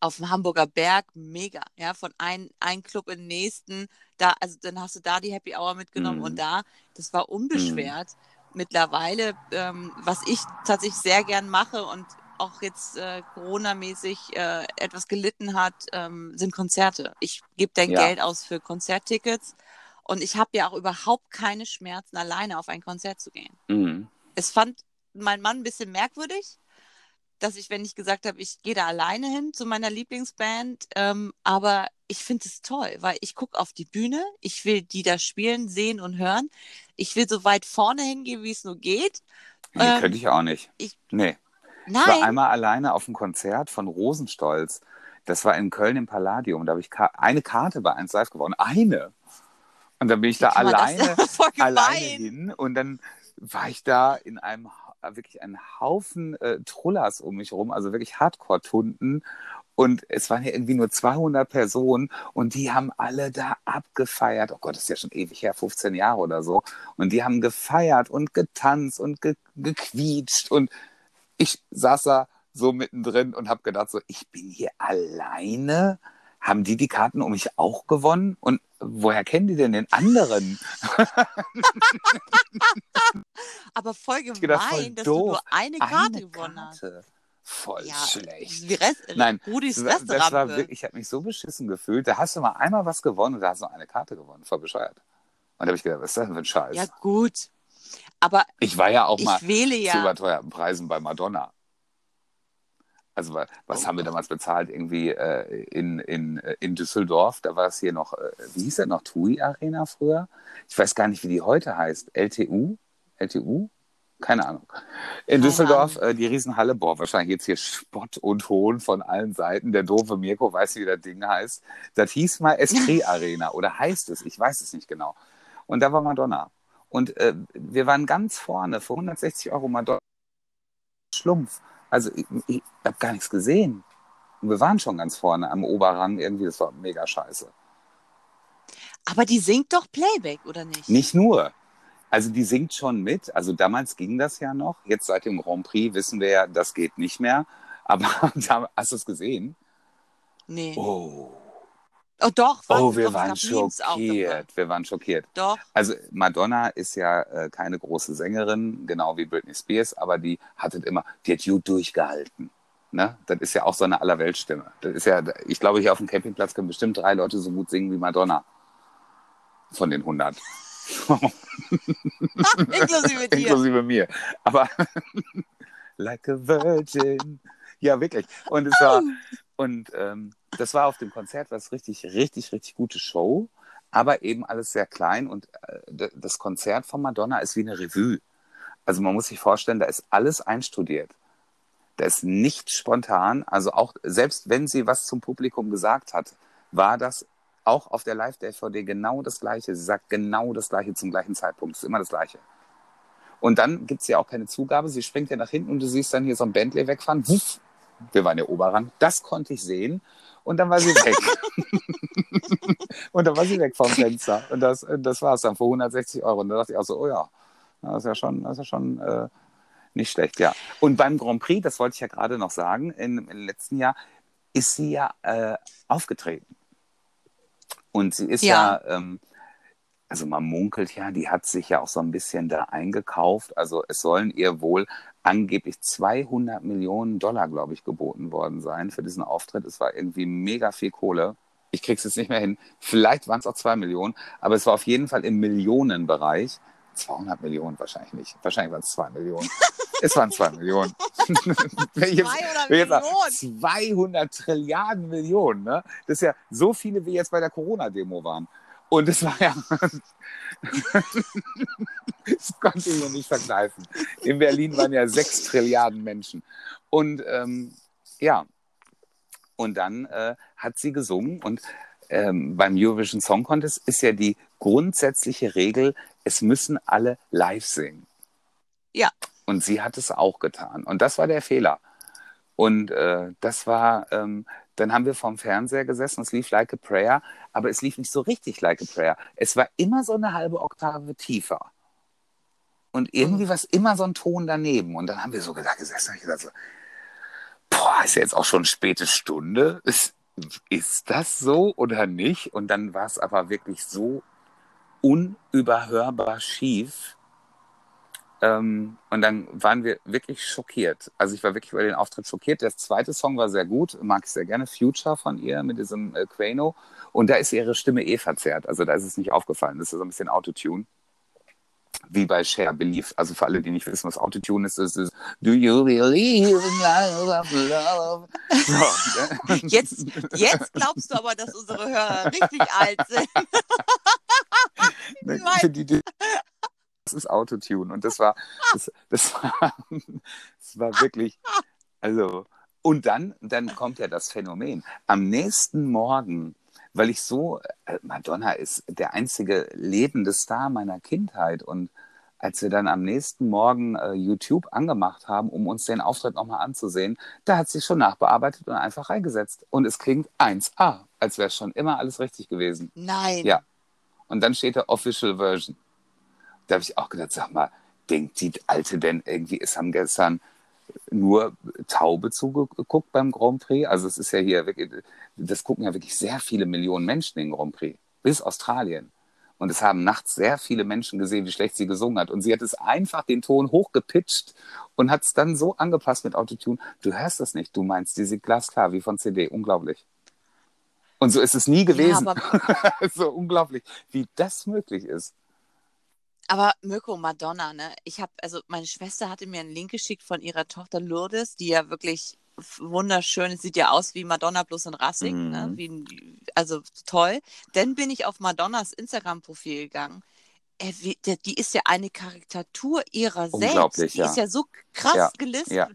Auf dem Hamburger Berg, mega, ja, von ein, ein Club in den nächsten, da, also dann hast du da die Happy Hour mitgenommen Mhm. und da, das war unbeschwert. Mittlerweile, ähm, was ich tatsächlich sehr gern mache und auch jetzt äh, Corona-mäßig äh, etwas gelitten hat, ähm, sind Konzerte. Ich gebe dein Ja. Geld aus für Konzerttickets und ich habe ja auch überhaupt keine Schmerzen, alleine auf ein Konzert zu gehen. Mhm. Es fand mein Mann ein bisschen merkwürdig, dass ich, wenn ich gesagt habe, ich gehe da alleine hin zu meiner Lieblingsband, ähm, aber ich finde es toll, weil ich gucke auf die Bühne, ich will die da spielen, sehen und hören. Ich will so weit vorne hingehen, wie es nur geht. Nee, Ähm, könnte ich auch nicht. ich- nee. Ich war Nein, einmal alleine auf einem Konzert von Rosenstolz. Das war in Köln im Palladium. Da habe ich Ka eine Karte bei 1 Live gewonnen. Eine. Und dann bin ich da alleine, alleine hin. Und dann war ich da in einem, Ha- wirklich einen Haufen äh, Trullers um mich rum, also wirklich Hardcore-Tunden. Und es waren ja irgendwie nur 200 Personen und die haben alle da abgefeiert. Oh Gott, das ist ja schon ewig her, 15 Jahre oder so. Und die haben gefeiert und getanzt und ge gequietscht. Und ich saß da so mittendrin und habe gedacht, so, ich bin hier alleine. Haben die die Karten um mich auch gewonnen? Und woher kennen die denn den anderen? Aber voll Ich gedacht, voll gemein, dass doof. du nur eine Karte Eine gewonnen hast. Voll Ja, schlecht. Rest, Nein, Rudis Das das war wirklich, ich habe mich so beschissen gefühlt. Da hast du mal einmal was gewonnen und da hast du eine Karte gewonnen. Voll bescheuert. Und da habe ich gedacht, was ist das denn für ein Scheiß? Ja, gut. Aber ich war ja auch mal wähle zu ja. überteuerten Preisen bei Madonna. Also wa- was Oh haben wir damals bezahlt? Irgendwie äh, in, in, äh, in Düsseldorf, da war es hier noch, äh, wie hieß der noch, TUI Arena früher? Ich weiß gar nicht, wie die heute heißt. LTU? LTU? Keine Ahnung. In Keine Düsseldorf, äh, die Riesenhalle, boah, wahrscheinlich jetzt hier Spott und Hohn von allen Seiten. Der doofe Mirko weiß, wie das Ding heißt. Das hieß mal Esprit Arena oder heißt es, ich weiß es nicht genau. Und da war Madonna. Und äh, wir waren ganz vorne für 160 Euro Madonna. Schlumpf. Also ich, ich habe gar nichts gesehen. Und wir waren schon ganz vorne am Oberrang irgendwie. Das war mega scheiße. Aber die singt doch Playback, oder nicht? Nicht nur. Also die singt schon mit. Also damals ging das ja noch. Jetzt seit dem Grand Prix wissen wir ja, das geht nicht mehr. Aber da, hast du es gesehen? Nee. Oh, Oh, doch. oh wir doch, waren schockiert. Wir waren schockiert. Doch. Also Madonna ist ja äh, keine große Sängerin, genau wie Britney Spears, aber die hat es immer, die hat gut durchgehalten. Ne? Das ist ja auch so eine Allerweltstimme. Das ist ja, ich glaube, hier auf dem Campingplatz können bestimmt drei Leute so gut singen wie Madonna. Von den 100. Inklusive dir. Inklusive mir. Aber like a virgin. Ja, wirklich. Und es war, und ähm, das war auf dem Konzert was richtig, richtig, richtig gute Show, aber eben alles sehr klein. Und äh, das Konzert von Madonna ist wie eine Revue. Also man muss sich vorstellen, da ist alles einstudiert. Da ist nichts spontan. Also auch, selbst wenn sie was zum Publikum gesagt hat, war das auch auf der Live-DVD genau das Gleiche. Sie sagt genau das Gleiche zum gleichen Zeitpunkt. Es ist immer das Gleiche. Und dann gibt es ja auch keine Zugabe. Sie springt ja nach hinten und du siehst dann hier so ein Bentley wegfahren. Wuff, wir waren ja Oberrang. Das konnte ich sehen. Und dann war sie weg. und dann war sie weg vom Fenster. Und das, das war es dann für 160 Euro. Und da dachte ich auch so, oh ja, das ist ja schon, das ist ja schon äh, nicht schlecht, ja. Und beim Grand Prix, das wollte ich ja gerade noch sagen, im, im letzten Jahr ist sie ja äh, aufgetreten. Und sie ist ja, ja ähm, also man munkelt ja, die hat sich ja auch so ein bisschen da eingekauft. Also es sollen ihr wohl angeblich 200 Millionen Dollar, glaube ich, geboten worden sein für diesen Auftritt. Es war irgendwie mega viel Kohle. Ich krieg's jetzt nicht mehr hin. Vielleicht waren es auch zwei Millionen, aber es war auf jeden Fall im Millionenbereich. 200 Millionen wahrscheinlich nicht. Wahrscheinlich waren es zwei Millionen. es waren zwei Millionen. 200 Millionen. 200 Trilliarden Millionen. Ne? Das ist ja so viele, wie jetzt bei der Corona-Demo waren. Und es war ja. das konnte ich mir nicht vergleichen. In Berlin waren ja sechs Trilliarden Menschen. Und ähm, ja, und dann äh, hat sie gesungen. Und ähm, beim Eurovision Song Contest ist ja die grundsätzliche Regel, es müssen alle live singen. Ja. Und sie hat es auch getan. Und das war der Fehler. Und äh, das war, ähm, dann haben wir vorm Fernseher gesessen, es lief Like a Prayer, aber es lief nicht so richtig Like a Prayer. Es war immer so eine halbe Oktave tiefer. Und irgendwie mhm. war es immer so ein Ton daneben. Und dann haben wir so gesagt, gesessen, ich gesagt so, boah, ist ja jetzt auch schon späte Stunde. Ist, ist das so oder nicht? Und dann war es aber wirklich so unüberhörbar schief, ähm, und dann waren wir wirklich schockiert. Also ich war wirklich über den Auftritt schockiert. Der zweite Song war sehr gut, mag ich sehr gerne. Future von ihr mit diesem äh, Quano. Und da ist ihre Stimme eh verzerrt. Also da ist es nicht aufgefallen. Das ist so ein bisschen Autotune. Wie bei Share Belief. Also für alle, die nicht wissen, was Autotune ist, ist es Do you believe in love? So, ne? jetzt, jetzt glaubst du aber, dass unsere Hörer richtig alt sind. Für die, die das ist Autotune. Und das war, das, das war, das war wirklich, also, und dann, dann kommt ja das Phänomen. Am nächsten Morgen, weil ich so, äh, Madonna ist der einzige lebende Star meiner Kindheit und als wir dann am nächsten Morgen äh, YouTube angemacht haben, um uns den Auftritt nochmal anzusehen, da hat sie schon nachbearbeitet und einfach reingesetzt. Und es klingt 1A, als wäre schon immer alles richtig gewesen. Nein. Ja. Und dann steht der Official Version. Da habe ich auch gedacht, sag mal, denkt die Alte denn irgendwie, es haben gestern nur Taube zugeguckt beim Grand Prix. Also es ist ja hier wirklich, das gucken ja wirklich sehr viele Millionen Menschen den Grand Prix, bis Australien. Und es haben nachts sehr viele Menschen gesehen, wie schlecht sie gesungen hat. Und sie hat es einfach den Ton hochgepitcht und hat es dann so angepasst mit Autotune. Du hörst das nicht. Du meinst, die sind glasklar wie von CD. Unglaublich. Und so ist es nie gewesen. Ja, so unglaublich, wie das möglich ist. Aber Mirko, Madonna, ne? Ich habe, also meine Schwester hatte mir einen Link geschickt von ihrer Tochter Lourdes, die ja wirklich wunderschön, ist. sieht ja aus wie Madonna plus in Rassig, ne? mhm. ne? Wie, also toll. Dann bin ich auf Madonnas Instagram-Profil gegangen. Äh, wie, die ist ja eine Karikatur ihrer selbst. Die ja. ist ja so krass ja. geliftet. Ja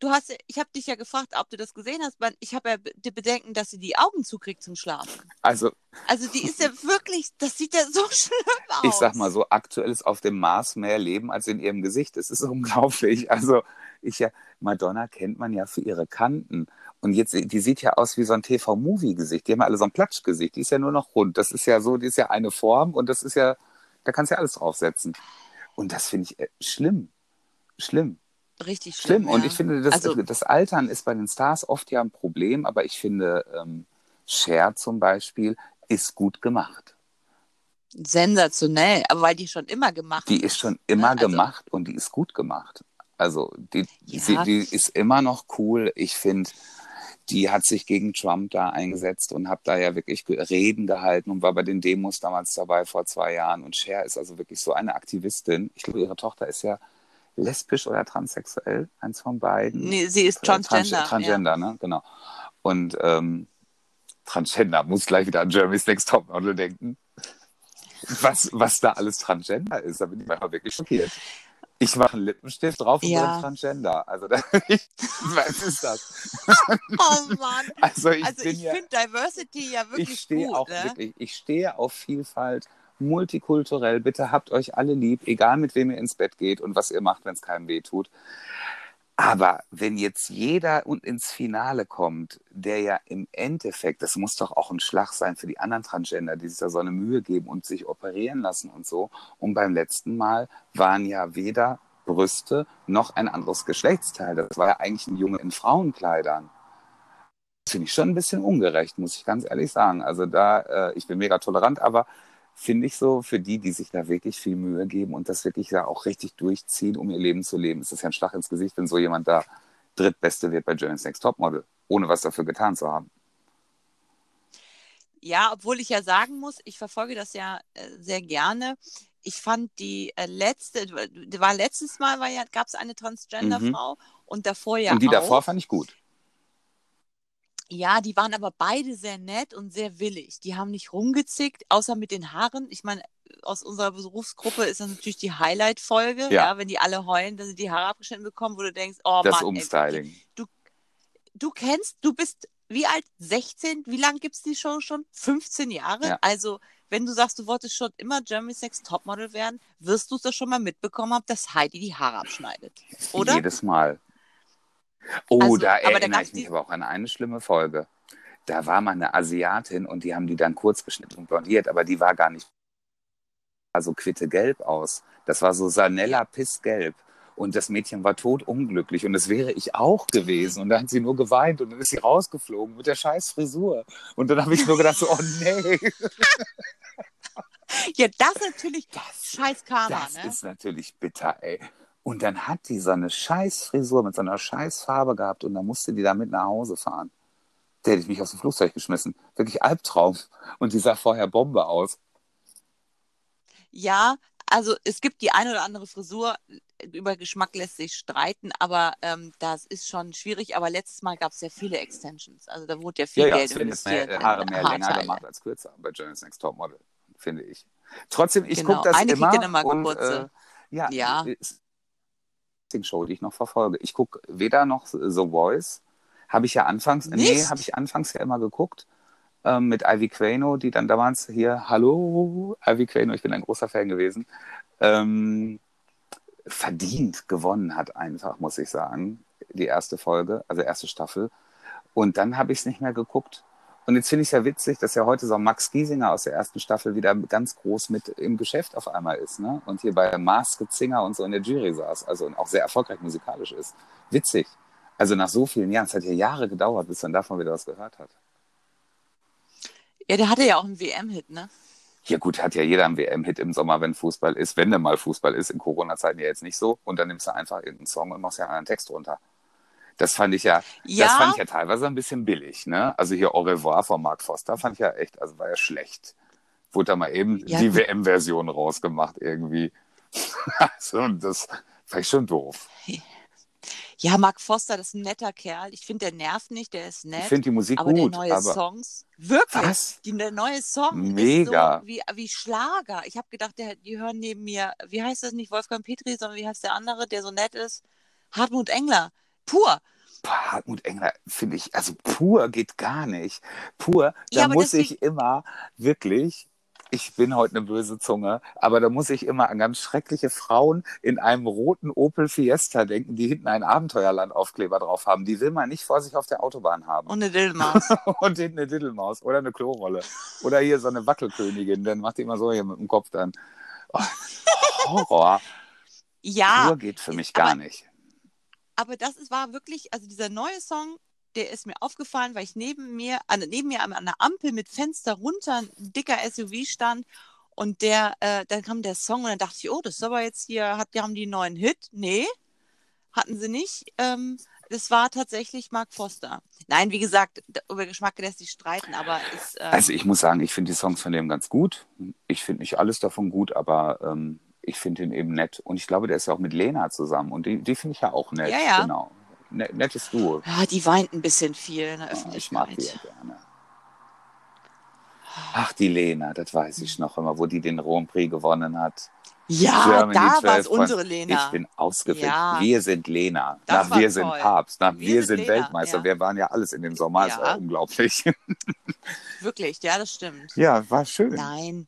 du hast, ich habe dich ja gefragt, ob du das gesehen hast. Ich habe ja die Bedenken, dass sie die Augen zukriegt zum Schlafen. Also, also die ist ja wirklich, das sieht ja so schlimm aus. Ich sag mal so, aktuell ist auf dem Mars mehr Leben als in ihrem Gesicht. Es ist unglaublich. Also ich ja, Madonna kennt man ja für ihre Kanten. Und jetzt, die sieht ja aus wie so ein TV-Movie-Gesicht. Die haben ja alle so ein Platschgesicht. Die ist ja nur noch rund. Das ist ja so, die ist ja eine Form und das ist ja, da kannst du ja alles draufsetzen. Und das finde ich äh, schlimm. Schlimm richtig schlimm. schlimm. Und ich finde, das, also, das Altern ist bei den Stars oft ja ein Problem, aber ich finde, ähm, Cher zum Beispiel ist gut gemacht. Sensationell, aber weil die schon immer gemacht Die ist schon immer ne? gemacht also, und die ist gut gemacht. Also die, ja. sie, die ist immer noch cool. Ich finde, die hat sich gegen Trump da eingesetzt und hat da ja wirklich Reden gehalten und war bei den Demos damals dabei vor zwei Jahren. Und Cher ist also wirklich so eine Aktivistin. Ich glaube, ihre Tochter ist ja lesbisch oder transsexuell, eins von beiden. Nee, sie ist Transgender. Trans Transgender, ja. ne? Genau. Und ähm, Transgender, muss gleich wieder an Jeremy's Next Topmodel denken. Was, was da alles Transgender ist, da bin ich manchmal wirklich schockiert. Ich mache einen Lippenstift drauf und Ja. bin Transgender. Also, da, ich, was ist das? Oh Mann. Also, ich Also ich ja, finde Diversity ja wirklich ich stehe gut. auch ne? wirklich, ich stehe auf Vielfalt, multikulturell. Bitte habt euch alle lieb, egal mit wem ihr ins Bett geht und was ihr macht, wenn es keinem weh tut. Aber wenn jetzt jeder und ins Finale kommt, der ja im Endeffekt, das muss doch auch ein Schlag sein für die anderen Transgender, die sich da so eine Mühe geben und sich operieren lassen und so. Und beim letzten Mal waren ja weder Brüste noch ein anderes Geschlechtsteil. Das war ja eigentlich ein Junge in Frauenkleidern. Das finde ich schon ein bisschen ungerecht, muss ich ganz ehrlich sagen. Also da, äh, ich bin mega tolerant, aber finde ich so, für die, die sich da wirklich viel Mühe geben und das wirklich da auch richtig durchziehen, um ihr Leben zu leben, ist das ja ein Schlag ins Gesicht, wenn so jemand da Drittbeste wird bei Germany's Next Topmodel, ohne was dafür getan zu haben. Ja, obwohl ich ja sagen muss, ich verfolge das ja äh, sehr gerne. Ich fand die äh, letzte, d- war letztes Mal war ja, gab es eine Transgender-Frau und davor ja und die auch. davor fand ich gut. Ja, die waren aber beide sehr nett und sehr willig. Die haben nicht rumgezickt, außer mit den Haaren. Ich meine, aus unserer Berufsgruppe ist das natürlich die Highlight-Folge, ja. Ja. wenn die alle heulen, dass sie die Haare abgeschnitten bekommen, wo du denkst, oh das Mann, ey, Umstyling. du kennst, du bist wie alt? 16? Wie lange gibt es die Show schon? 15 Jahre? Ja. Also, wenn du sagst, du wolltest schon immer Germany's Next Topmodel werden, wirst du es doch schon mal mitbekommen haben, dass Heidi die Haare abschneidet. Oder? Jedes Mal. Oh, Also, da erinnere ich mich aber auch an eine schlimme Folge. Da war mal eine Asiatin und die haben die dann kurz geschnitten und blondiert, aber die war gar nicht sah so quittegelb aus. Das war so Sanella Pissgelb. Und das Mädchen war totunglücklich und das wäre ich auch gewesen. Und da hat sie nur geweint und dann ist sie rausgeflogen mit der scheiß Frisur. Und dann habe ich nur gedacht, so, oh nee, Ja, das natürlich das scheiß Karma, Das ne? ist natürlich bitter, ey. Und dann hat die so eine scheiß Frisur mit so einer scheiß Farbe gehabt und dann musste die damit nach Hause fahren. Da hätte ich mich aus dem Flugzeug geschmissen. Wirklich Albtraum. Und die sah vorher Bombe aus. Ja, also es gibt die eine oder andere Frisur, über Geschmack lässt sich streiten, aber ähm, das ist schon schwierig. Aber letztes Mal gab es ja viele Extensions. Also da wurde ja viel Ja, ja, Geld jetzt investiert. mehr, in Haare mehr länger Haarteile. gemacht als kürzer bei Jonas Next Topmodel, finde ich. Trotzdem, ich Genau. gucke das Eine kriegt immer. dann immer kurze. Äh, ja, Ja. ist eine Show, die ich noch verfolge. Ich gucke weder noch The Voice, habe ich ja anfangs, nee, Nicht? habe ich anfangs ja immer geguckt, ähm, mit Ivy Quano, die dann damals hier, hallo, Ivy Quano, ich bin ein großer Fan gewesen, ähm, verdient gewonnen hat einfach, muss ich sagen, die erste Folge, also erste Staffel. Und dann habe ich es nicht mehr geguckt. Und jetzt finde ich es ja witzig, dass ja heute so Max Giesinger aus der ersten Staffel wieder ganz groß mit im Geschäft auf einmal ist, ne? Und hier bei Masked Singer und so in der Jury saß, also und auch sehr erfolgreich musikalisch ist. Witzig. Also nach so vielen Jahren, es hat ja Jahre gedauert, bis man davon wieder was gehört hat. Ja, der hatte ja auch einen WM-Hit, ne? Ja gut, hat ja jeder einen WM-Hit im Sommer, wenn Fußball ist, wenn denn mal Fußball ist, in Corona-Zeiten ja jetzt nicht so. Und dann nimmst du einfach irgendeinen Song und machst ja einen Text runter. Das fand ich ja, Ja. das fand ich ja teilweise ein bisschen billig, ne? Also hier Au revoir von Mark Foster fand ich ja echt, also war ja schlecht. Wurde da mal eben Ja, die. WM-Version rausgemacht irgendwie. also, das fand ich schon doof. Ja, Mark Foster, das ist ein netter Kerl. Ich finde, der nervt nicht, der ist nett. Ich finde die Musik aber gut, der neue aber Songs, wirklich, Was? Die, der neue Song Mega. ist so wie, wie Schlager. Ich habe gedacht, der, die hören neben mir, wie heißt das nicht, Wolfgang Petri, sondern wie heißt der andere, der so nett ist? Hartmut Engler. Pur. Hartmut Engler finde ich, also pur geht gar nicht. Pur, da Ja, muss deswegen- ich immer wirklich, ich bin heute eine böse Zunge, aber da muss ich immer an ganz schreckliche Frauen in einem roten Opel Fiesta denken, die hinten einen Abenteuerland-Aufkleber drauf haben. Die will man nicht vor sich auf der Autobahn haben. Und eine Dillmaus. Und hinten eine Diddelmaus oder eine Klorolle. Oder hier so eine Wackelkönigin, dann macht die immer so hier mit dem Kopf dann. Oh, Horror. ja, Pur geht für mich gar nicht. Aber das ist, war wirklich, also dieser neue Song, der ist mir aufgefallen, weil ich neben mir, an, neben mir an einer Ampel mit Fenster runter ein dicker SUV stand und der, äh, dann kam der Song und dann dachte ich, oh, das ist aber jetzt hier, hat, die haben die einen neuen Hit? Nee, hatten sie nicht. Ähm, das war tatsächlich Mark Foster. Nein, wie gesagt, über Geschmack lässt sich streiten, aber ist, ähm, Also ich muss sagen, ich finde die Songs von dem ganz gut. Ich finde nicht alles davon gut, aber ähm, ich finde ihn eben nett. Und ich glaube, der ist ja auch mit Lena zusammen. Und die, die finde ich ja auch nett. Ja, ja. Genau. Ne, nettes Duo. ja, die weint ein bisschen viel in der Ja, ich mag Öffentlichkeit. die ja gerne. Ach, die Lena, das weiß ich noch immer, wo die den Grand Prix gewonnen hat. Ja, Germany da war 12 es unsere Lena. Ich bin ausgeflippt. Ja. Wir sind Lena. Das nach Wir sind toll. Papst. Nach Wir, Wir sind, sind Lena, Weltmeister. ja. Wir waren ja alles in dem Sommer. Das Ja. war unglaublich. Wirklich, ja, das stimmt. ja, war schön. Nein.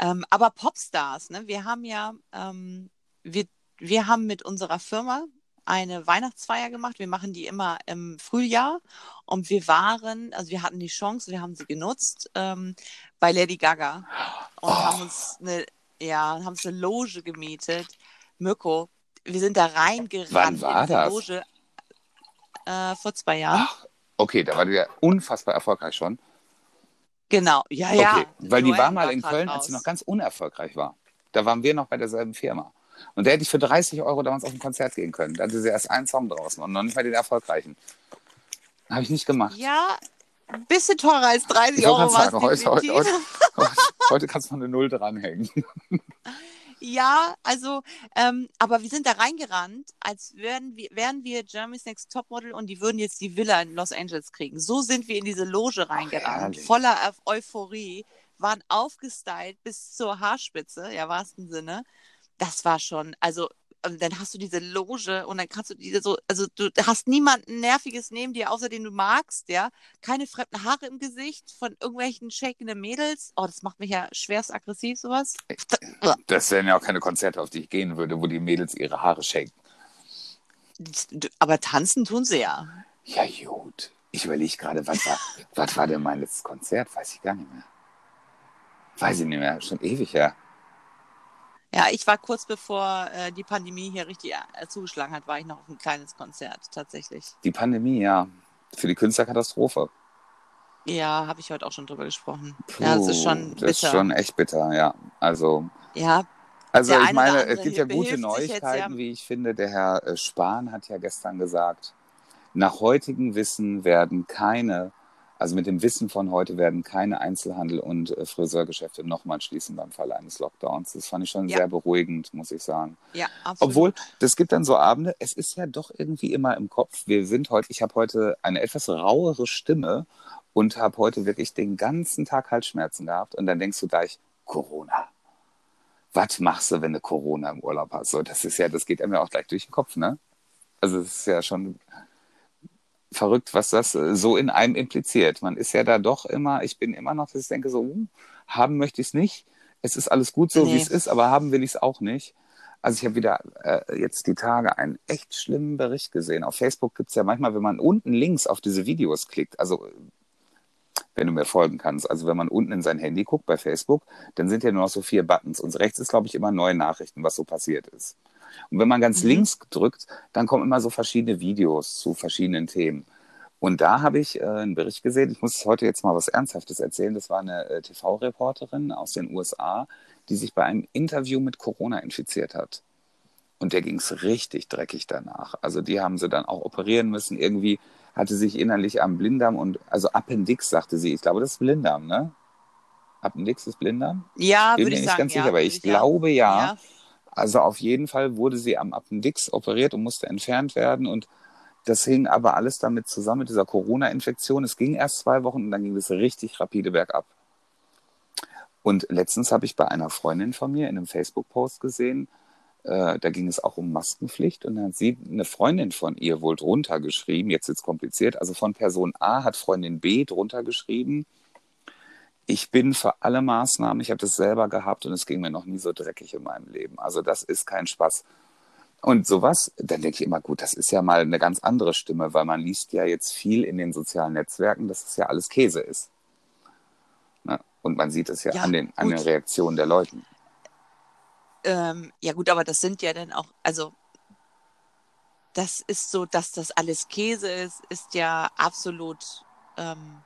Ähm, aber Popstars, ne? Wir haben ja, ähm, wir, wir haben mit unserer Firma eine Weihnachtsfeier gemacht. Wir machen die immer im Frühjahr. Und wir waren, also wir hatten die Chance, wir haben sie genutzt, ähm, bei Lady Gaga. Und Oh. haben uns eine, ja, haben uns eine Loge gemietet. Mirko, wir sind da reingerannt Wann war in diese das? Loge. Äh, vor zwei Jahren. Ach, okay, da war die ja unfassbar erfolgreich schon. Genau, ja, Okay, ja. weil die Noel war mal in grad Köln, als sie noch ganz unerfolgreich war. Da waren wir noch bei derselben Firma. Und da hätte ich für 30 Euro damals auf ein Konzert gehen können. Da hatte sie erst einen Song draußen und noch nicht mal den erfolgreichen. Habe ich nicht gemacht. Ja, ein bisschen teurer als 30 Ich Euro war sagen, heute, heute, heute, heute kannst du mal eine Null dranhängen. Ja, also, ähm, aber wir sind da reingerannt, als wären wir, wären wir Germany's Next Topmodel und die würden jetzt die Villa in Los Angeles kriegen. So sind wir in diese Loge reingerannt, herrlich. voller Eu- Euphorie, waren aufgestylt bis zur Haarspitze, ja, wahrsten Sinne. Das war schon, also, ähm, dann hast du diese Loge und dann kannst du diese so, also du hast niemanden Nerviges neben dir, außer den du magst, ja. Keine fremden Haare im Gesicht von irgendwelchen shakenden Mädels. Oh, das macht mich ja schwerst aggressiv, sowas. Das wären ja auch keine Konzerte, auf die ich gehen würde, wo die Mädels ihre Haare schenken. Aber tanzen tun sie ja. Ja, gut. Ich überlege gerade, was war, was war denn mein letztes Konzert? Weiß ich gar nicht mehr. Weiß ich nicht mehr. Schon ewig her. Ja, ich war kurz bevor äh, die Pandemie hier richtig äh, zugeschlagen hat, war ich noch auf ein kleines Konzert tatsächlich. Die Pandemie, ja. Für die Künstlerkatastrophe. Ja, habe ich heute auch schon drüber gesprochen. ja, das ist schon das ist bitter. schon echt bitter, ja. Also, Ja, also ich meine, es gibt ja gute sich jetzt, Neuigkeiten, ja. wie ich finde. Der Herr äh, Spahn hat ja gestern gesagt, nach heutigem Wissen werden keine, also mit dem Wissen von heute werden keine Einzelhandel- und äh, Friseurgeschäfte nochmal schließen beim Fall eines Lockdowns. Das fand ich schon Ja. sehr beruhigend, muss ich sagen. ja, absolut. Obwohl, das gibt dann so Abende, es ist ja doch irgendwie immer im Kopf. Wir sind heute, ich habe heute eine etwas rauere Stimme und habe heute wirklich den ganzen Tag Halsschmerzen gehabt. Und dann denkst du gleich, Corona. Was machst du, wenn du Corona im Urlaub hast? So, das ist ja, das geht einem ja auch gleich durch den Kopf, ne? Also es ist ja schon verrückt, was das äh, so in einem impliziert. Man ist ja da doch immer, ich bin immer noch, dass ich denke, so, hm, haben möchte ich es nicht. Es ist alles gut so, Nee. wie es ist, aber haben will ich es auch nicht. Also ich habe wieder äh, jetzt die Tage einen echt schlimmen Bericht gesehen. Auf Facebook gibt es ja manchmal, wenn man unten links auf diese Videos klickt, also äh, wenn du mir folgen kannst, also wenn man unten in sein Handy guckt bei Facebook, dann sind ja nur noch so vier Buttons. Und rechts ist, glaube ich, immer neue Nachrichten, was so passiert ist. Und wenn man ganz Mhm. links drückt, dann kommen immer so verschiedene Videos zu verschiedenen Themen. Und da habe ich äh, einen Bericht gesehen. Ich muss heute jetzt mal was Ernsthaftes erzählen. Das war eine äh, TV-Reporterin aus den USA, die sich bei einem Interview mit Corona infiziert hat. Und der ging es richtig dreckig danach. Also die haben sie dann auch operieren müssen. Irgendwie hatte sich innerlich am Blinddarm und, also Appendix, sagte sie. Ich glaube, das ist Blinddarm, ne? Appendix ist Blinddarm? ja, Bin würde mir ich nicht sagen. ganz ja, sicher, aber würde ich glaube ja. ja. Also auf jeden Fall wurde sie am Appendix operiert und musste entfernt werden. Und das hing aber alles damit zusammen mit dieser Corona-Infektion. Es ging erst zwei Wochen und dann ging es richtig rapide bergab. Und letztens habe ich bei einer Freundin von mir in einem Facebook-Post gesehen, äh, da ging es auch um Maskenpflicht und dann hat sie eine Freundin von ihr wohl drunter geschrieben, jetzt ist es kompliziert, also von Person A hat Freundin B drunter geschrieben, ich bin für alle Maßnahmen, ich habe das selber gehabt und es ging mir noch nie so dreckig in meinem Leben. Also das ist kein Spaß. Und sowas, dann denke ich immer, gut, das ist ja mal eine ganz andere Stimme, weil man liest ja jetzt viel in den sozialen Netzwerken, dass es ja alles Käse ist. Ne? Und man sieht es ja, Ja, an, den, an den Reaktionen der Leute. Ähm, ja gut, aber das sind ja dann auch, also das ist so, dass das alles Käse ist, ist ja absolut ähm,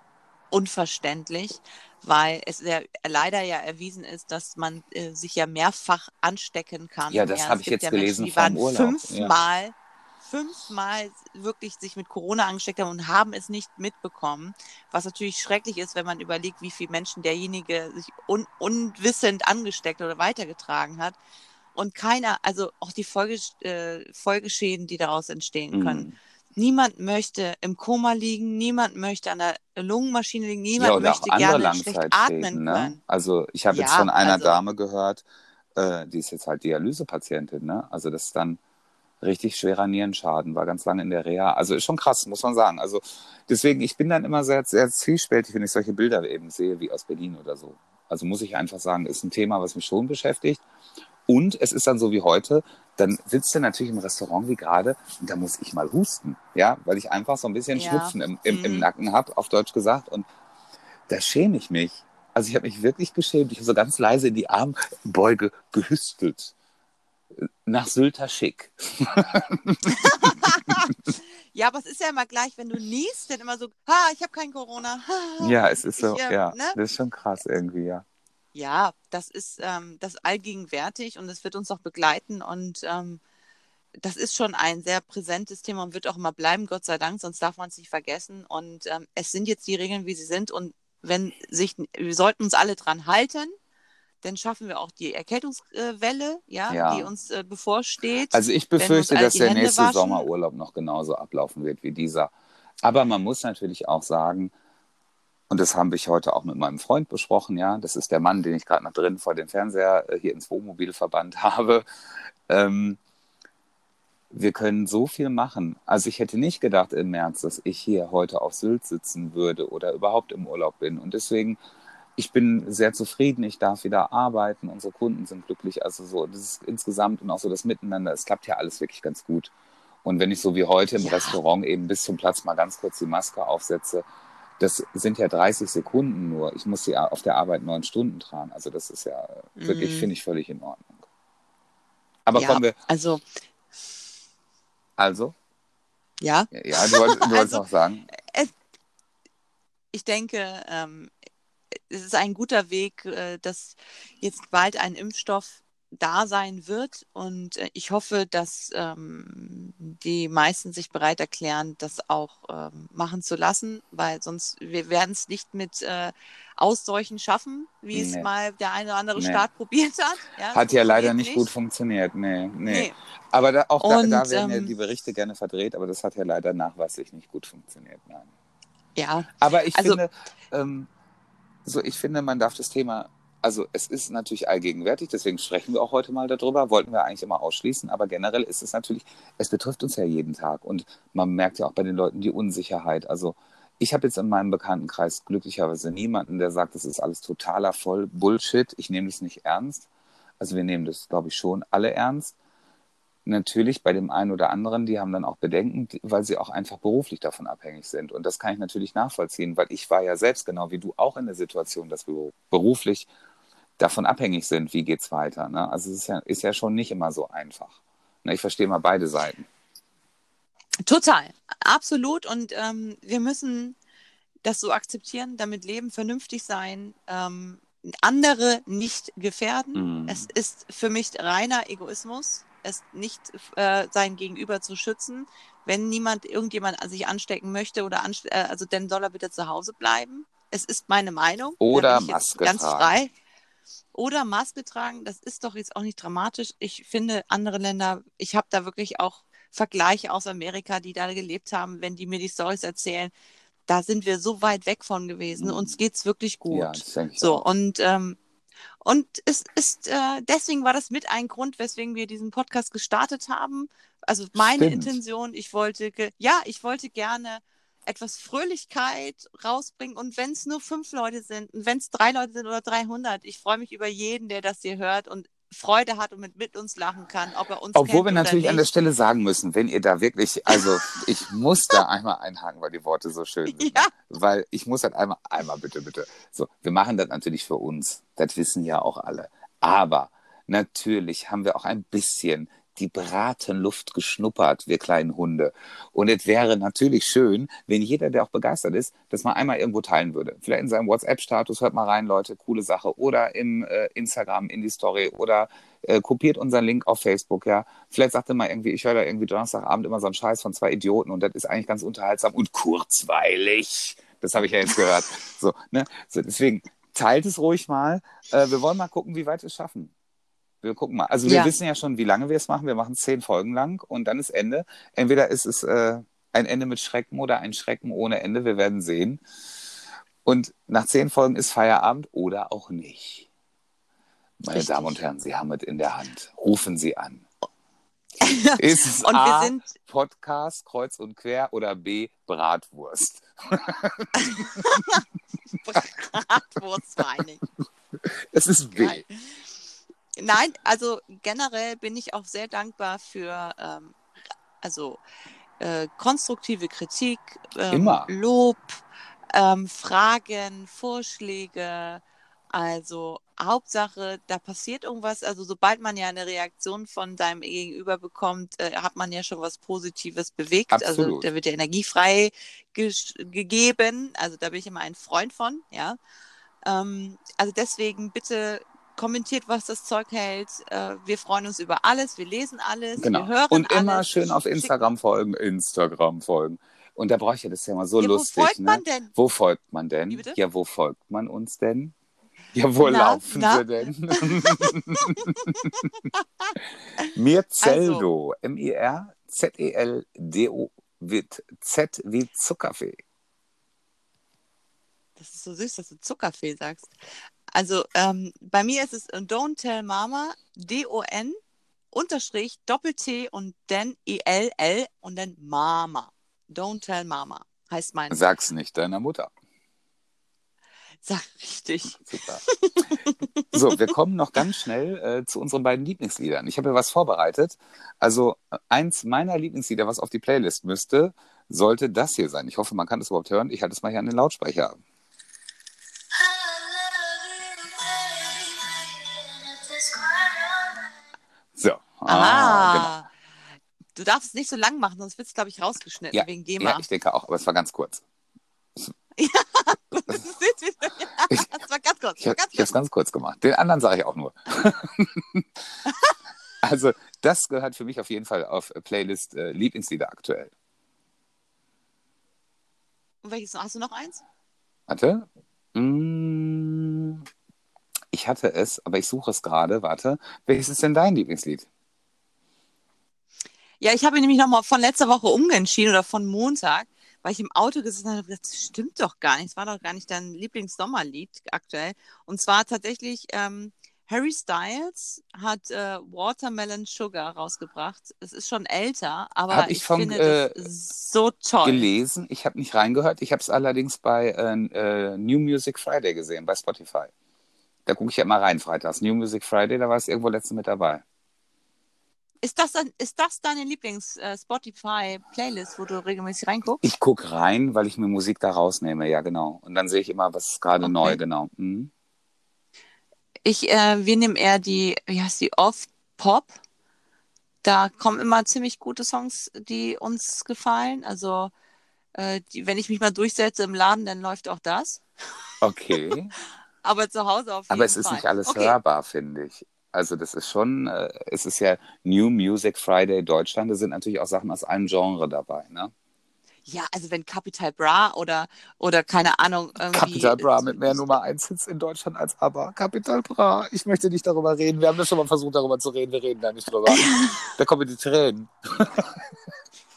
unverständlich, weil es ja leider ja erwiesen ist, dass man äh, sich ja mehrfach anstecken kann. Ja, das habe es ich jetzt ja gelesen Menschen, die waren Urlaub, fünfmal, fünfmal wirklich sich mit Corona angesteckt haben und haben es nicht mitbekommen. Was natürlich schrecklich ist, wenn man überlegt, wie viele Menschen derjenige sich un unwissend angesteckt oder weitergetragen hat. Und keiner, also auch die Folge, äh, Folgeschäden, die daraus entstehen können. Mhm. Niemand möchte im Koma liegen, niemand möchte an der Lungenmaschine liegen, niemand Ja, möchte gerne schlecht atmen. Ne? können. Also ich habe jetzt Ja, von einer also- Dame gehört, äh, die ist jetzt halt Dialysepatientin, ne? Also das ist dann richtig schwerer Nierenschaden, war ganz lange in der Reha. Also ist schon krass, muss man sagen. Also deswegen, ich bin dann immer sehr, sehr zwiespältig, wenn ich solche Bilder eben sehe, wie aus Berlin oder so. Also muss ich einfach sagen, ist ein Thema, was mich schon beschäftigt. Und es ist dann so wie heute, dann sitzt du natürlich im Restaurant wie gerade und da muss ich mal husten, ja, weil ich einfach so ein bisschen Ja. Schnupfen im, im, im Mhm. Nacken habe, auf Deutsch gesagt. Und da schäme ich mich. Also ich habe mich wirklich geschämt. Ich habe so ganz leise in die Armbeuge gehüstelt. Nach Sylter Schick. Ja, aber es ist ja immer gleich, wenn du niest, dann immer so, ha, ich habe kein Corona. Ja, es ist so, Ich, äh, ja, ne? das ist schon krass irgendwie, ja. Ja, das ist ähm, das allgegenwärtig und es wird uns auch begleiten und ähm, das ist schon ein sehr präsentes Thema und wird auch immer bleiben, Gott sei Dank, sonst darf man es nicht vergessen. Und ähm, es sind jetzt die Regeln, wie sie sind. Und wenn sich, wir sollten uns alle dran halten, dann schaffen wir auch die Erkältungswelle, ja, Ja. die uns äh, bevorsteht. Also ich befürchte, dass der Hände nächste waschen. Sommerurlaub noch genauso ablaufen wird wie dieser. Aber man muss natürlich auch sagen, und das habe ich heute auch mit meinem Freund besprochen, ja, das ist der Mann, den ich gerade noch drin vor dem Fernseher äh, hier ins Wohnmobil verbannt habe. Ähm, wir können so viel machen. Also ich hätte nicht gedacht im März, dass ich hier heute auf Sylt sitzen würde oder überhaupt im Urlaub bin. Und deswegen, ich bin sehr zufrieden. Ich darf wieder arbeiten. Unsere Kunden sind glücklich. Also so, das ist insgesamt und auch so das Miteinander. Es klappt ja alles wirklich ganz gut. Und wenn ich so wie heute im Ja. Restaurant eben bis zum Platz mal ganz kurz die Maske aufsetze, das sind ja 30 Sekunden nur. Ich muss die auf der Arbeit neun Stunden tragen. Also das ist ja wirklich, Mhm. finde ich, völlig in Ordnung. Aber ja, kommen wir, also, also, ja, ja, du wolltest, du wolltest Also, noch sagen. ich denke, ähm, es ist ein guter Weg, äh, dass jetzt bald ein Impfstoff da sein wird. Und äh, ich hoffe, dass ähm, die meisten sich bereit erklären, das auch ähm, machen zu lassen, weil sonst wir werden es nicht mit äh, Ausseuchen schaffen, wie es Nee. mal der eine oder andere Nee. Staat probiert hat. Ja, Hat ja leider funktioniert nicht gut funktioniert. Nee, nee. Nee. Aber da, auch da, Und, da werden ja ähm, die Berichte gerne verdreht, aber das hat ja leider nachweislich nicht gut funktioniert. Nein. Ja, Aber ich Also- finde, ähm, so ich finde, man darf das Thema, also es ist natürlich allgegenwärtig, deswegen sprechen wir auch heute mal darüber, wollten wir eigentlich immer ausschließen, aber generell ist es natürlich, es betrifft uns ja jeden Tag und man merkt ja auch bei den Leuten die Unsicherheit. Also ich habe jetzt in meinem Bekanntenkreis glücklicherweise niemanden, der sagt, das ist alles totaler voll Bullshit, ich nehme das nicht ernst. Also wir nehmen das, glaube ich, schon alle ernst. Natürlich bei dem einen oder anderen, die haben dann auch Bedenken, weil sie auch einfach beruflich davon abhängig sind. Und das kann ich natürlich nachvollziehen, weil ich war ja selbst genau wie du auch in der Situation, dass wir beruflich davon abhängig sind, wie geht's weiter. Ne? Also es ist ja, ist ja schon nicht immer so einfach. Ne? Ich verstehe mal beide Seiten. Total, absolut. Und ähm, wir müssen das so akzeptieren, damit leben, vernünftig sein, ähm, andere nicht gefährden. Mhm. Es ist für mich reiner Egoismus, es nicht äh, sein Gegenüber zu schützen. Wenn niemand, irgendjemand sich anstecken möchte oder anste äh, also dann soll er bitte zu Hause bleiben. Es ist meine Meinung. Oder Maske ganz tragen. frei. Oder Maske tragen, das ist doch jetzt auch nicht dramatisch. Ich finde andere Länder, ich habe da wirklich auch Vergleiche aus Amerika, die da gelebt haben, wenn die mir die Stories erzählen, da sind wir so weit weg von gewesen. Mhm. Uns geht's wirklich gut. Ja, das denke ich so, auch. und, ähm, und es ist, äh, deswegen war das mit ein Grund, weswegen wir diesen Podcast gestartet haben. Also meine Stimmt. Intention, ich wollte, ja, ich wollte gerne etwas Fröhlichkeit rausbringen und wenn es nur fünf Leute sind und wenn es drei Leute sind oder 300, ich freue mich über jeden, der das hier hört und Freude hat und mit, mit uns lachen kann, ob er uns Obwohl wir natürlich nicht. an der Stelle sagen müssen, wenn ihr da wirklich, also ich muss da einmal einhaken, weil die Worte so schön sind. Ja. Weil ich muss halt einmal, einmal bitte, bitte. So, wir machen das natürlich für uns. Das wissen ja auch alle. Aber natürlich haben wir auch ein bisschen die Bratenluft geschnuppert, wir kleinen Hunde. Und es wäre natürlich schön, wenn jeder, der auch begeistert ist, das mal einmal irgendwo teilen würde. Vielleicht in seinem WhatsApp-Status, hört mal rein, Leute, coole Sache. Oder im äh, Instagram, in die Story. Oder äh, kopiert unseren Link auf Facebook, ja. Vielleicht sagt ihr mal irgendwie, ich höre da irgendwie Donnerstagabend immer so einen Scheiß von zwei Idioten und das ist eigentlich ganz unterhaltsam und kurzweilig. Das habe ich ja jetzt gehört. So, ne? so, deswegen teilt es ruhig mal. Äh, wir wollen mal gucken, wie weit wir es schaffen. Wir gucken mal. Also wir Ja. wissen ja schon, wie lange wir es machen. Wir machen zehn Folgen lang und dann ist Ende. Entweder ist es äh, ein Ende mit Schrecken oder ein Schrecken ohne Ende. Wir werden sehen. Und nach zehn Folgen ist Feierabend oder auch nicht. Meine Richtig. Damen und Herren, Sie haben es in der Hand. Rufen Sie an. Ist es Und A, wir sind, Podcast, kreuz und quer oder B, Bratwurst? Bratwurstweinig. Es ist B. Geil. Nein, also generell bin ich auch sehr dankbar für ähm, also äh, konstruktive Kritik, ähm. Lob, ähm, Fragen, Vorschläge. Also Hauptsache, da passiert irgendwas. Also sobald man ja eine Reaktion von deinem Gegenüber bekommt, äh, hat man ja schon was Positives bewegt. Also Absolut. da wird ja Energie frei ges- gegeben. Also da bin ich immer ein Freund von, ja. Ähm, also deswegen bitte kommentiert, was das Zeug hält. Äh, wir freuen uns über alles, wir lesen alles, Genau. wir hören Und immer alles. schön auf Instagram folgen. Instagram folgen. Und da brauche ich ja das ja immer so Ja, lustig. wo folgt ne? man denn? Wo folgt man denn? Ja, wo folgt man uns denn? Ja, wo Na, laufen na? sie denn? Mirzeldo. M-I-R-Z-E-L-D-O. Mit Z wie Zuckerfee. Das ist so süß, dass du Zuckerfee sagst. Also ähm, bei mir ist es Don't Tell Mama, D-O-N, Unterstrich, Doppel-T und dann E-L-L und dann Mama. Don't Tell Mama heißt mein. Sag's nicht deiner Mutter. Sag richtig. Super. So, wir kommen noch ganz schnell äh, zu unseren beiden Lieblingsliedern. Ich habe ja was vorbereitet. Also äh, eins meiner Lieblingslieder, was auf die Playlist müsste, sollte das hier sein. Ich hoffe, man kann das überhaupt hören. Ich halte es mal hier an den Lautsprecher. Ah, genau. du darfst es nicht so lang machen, sonst wird es, glaube ich, rausgeschnitten Ja, wegen GEMA. Ja, ich denke auch, aber es war ganz kurz. das, ist wieder- das war ganz kurz. Ich, war ich ganz habe es ganz kurz gemacht. Den anderen sage ich auch nur. also, das gehört für mich auf jeden Fall auf Playlist äh, Lieblingslieder aktuell. Und welches? Hast du noch eins? Warte. Mm, Ich hatte es, aber ich suche es gerade. Warte. Welches ist denn dein Lieblingslied? Ja, ich habe mich nämlich nochmal von letzter Woche umentschieden oder von Montag, weil ich im Auto gesessen habe das stimmt doch gar nicht. Es war doch gar nicht dein Lieblingssommerlied aktuell. Und zwar tatsächlich ähm, Harry Styles hat äh, Watermelon Sugar rausgebracht. Es ist schon älter, aber Hab ich ich, von, finde das so toll. Gelesen. Ich habe nicht reingehört. Ich habe es allerdings bei äh, äh, New Music Friday gesehen, bei Spotify. Da gucke ich ja immer rein freitags. New Music Friday, da war es irgendwo letztens mit dabei. Ist das, dann, ist das deine Lieblings-Spotify-Playlist, wo du regelmäßig reinguckst? Ich gucke rein, weil ich mir Musik da rausnehme, ja genau. Und dann sehe ich immer, was ist gerade Okay. neu, genau. Mhm. Ich, äh, wir nehmen eher die, wie heißt die, Off-Pop. Da kommen immer ziemlich gute Songs, die uns gefallen. Also, äh, die, wenn ich mich mal durchsetze im Laden, dann läuft auch das. Okay. Aber zu Hause auf jeden Aber es ist Fall. nicht alles okay. hörbar, finde ich. Also das ist schon, äh, es ist ja New Music Friday Deutschland, da sind natürlich auch Sachen aus einem Genre dabei, ne? Ja, also wenn Capital Bra oder, oder keine Ahnung. Capital Bra mit mehr Nummer 1 Hits in Deutschland als ABBA. Capital Bra, ich möchte nicht darüber reden. Wir haben das schon mal versucht, darüber zu reden. Wir reden da nicht drüber. da kommen die Tränen.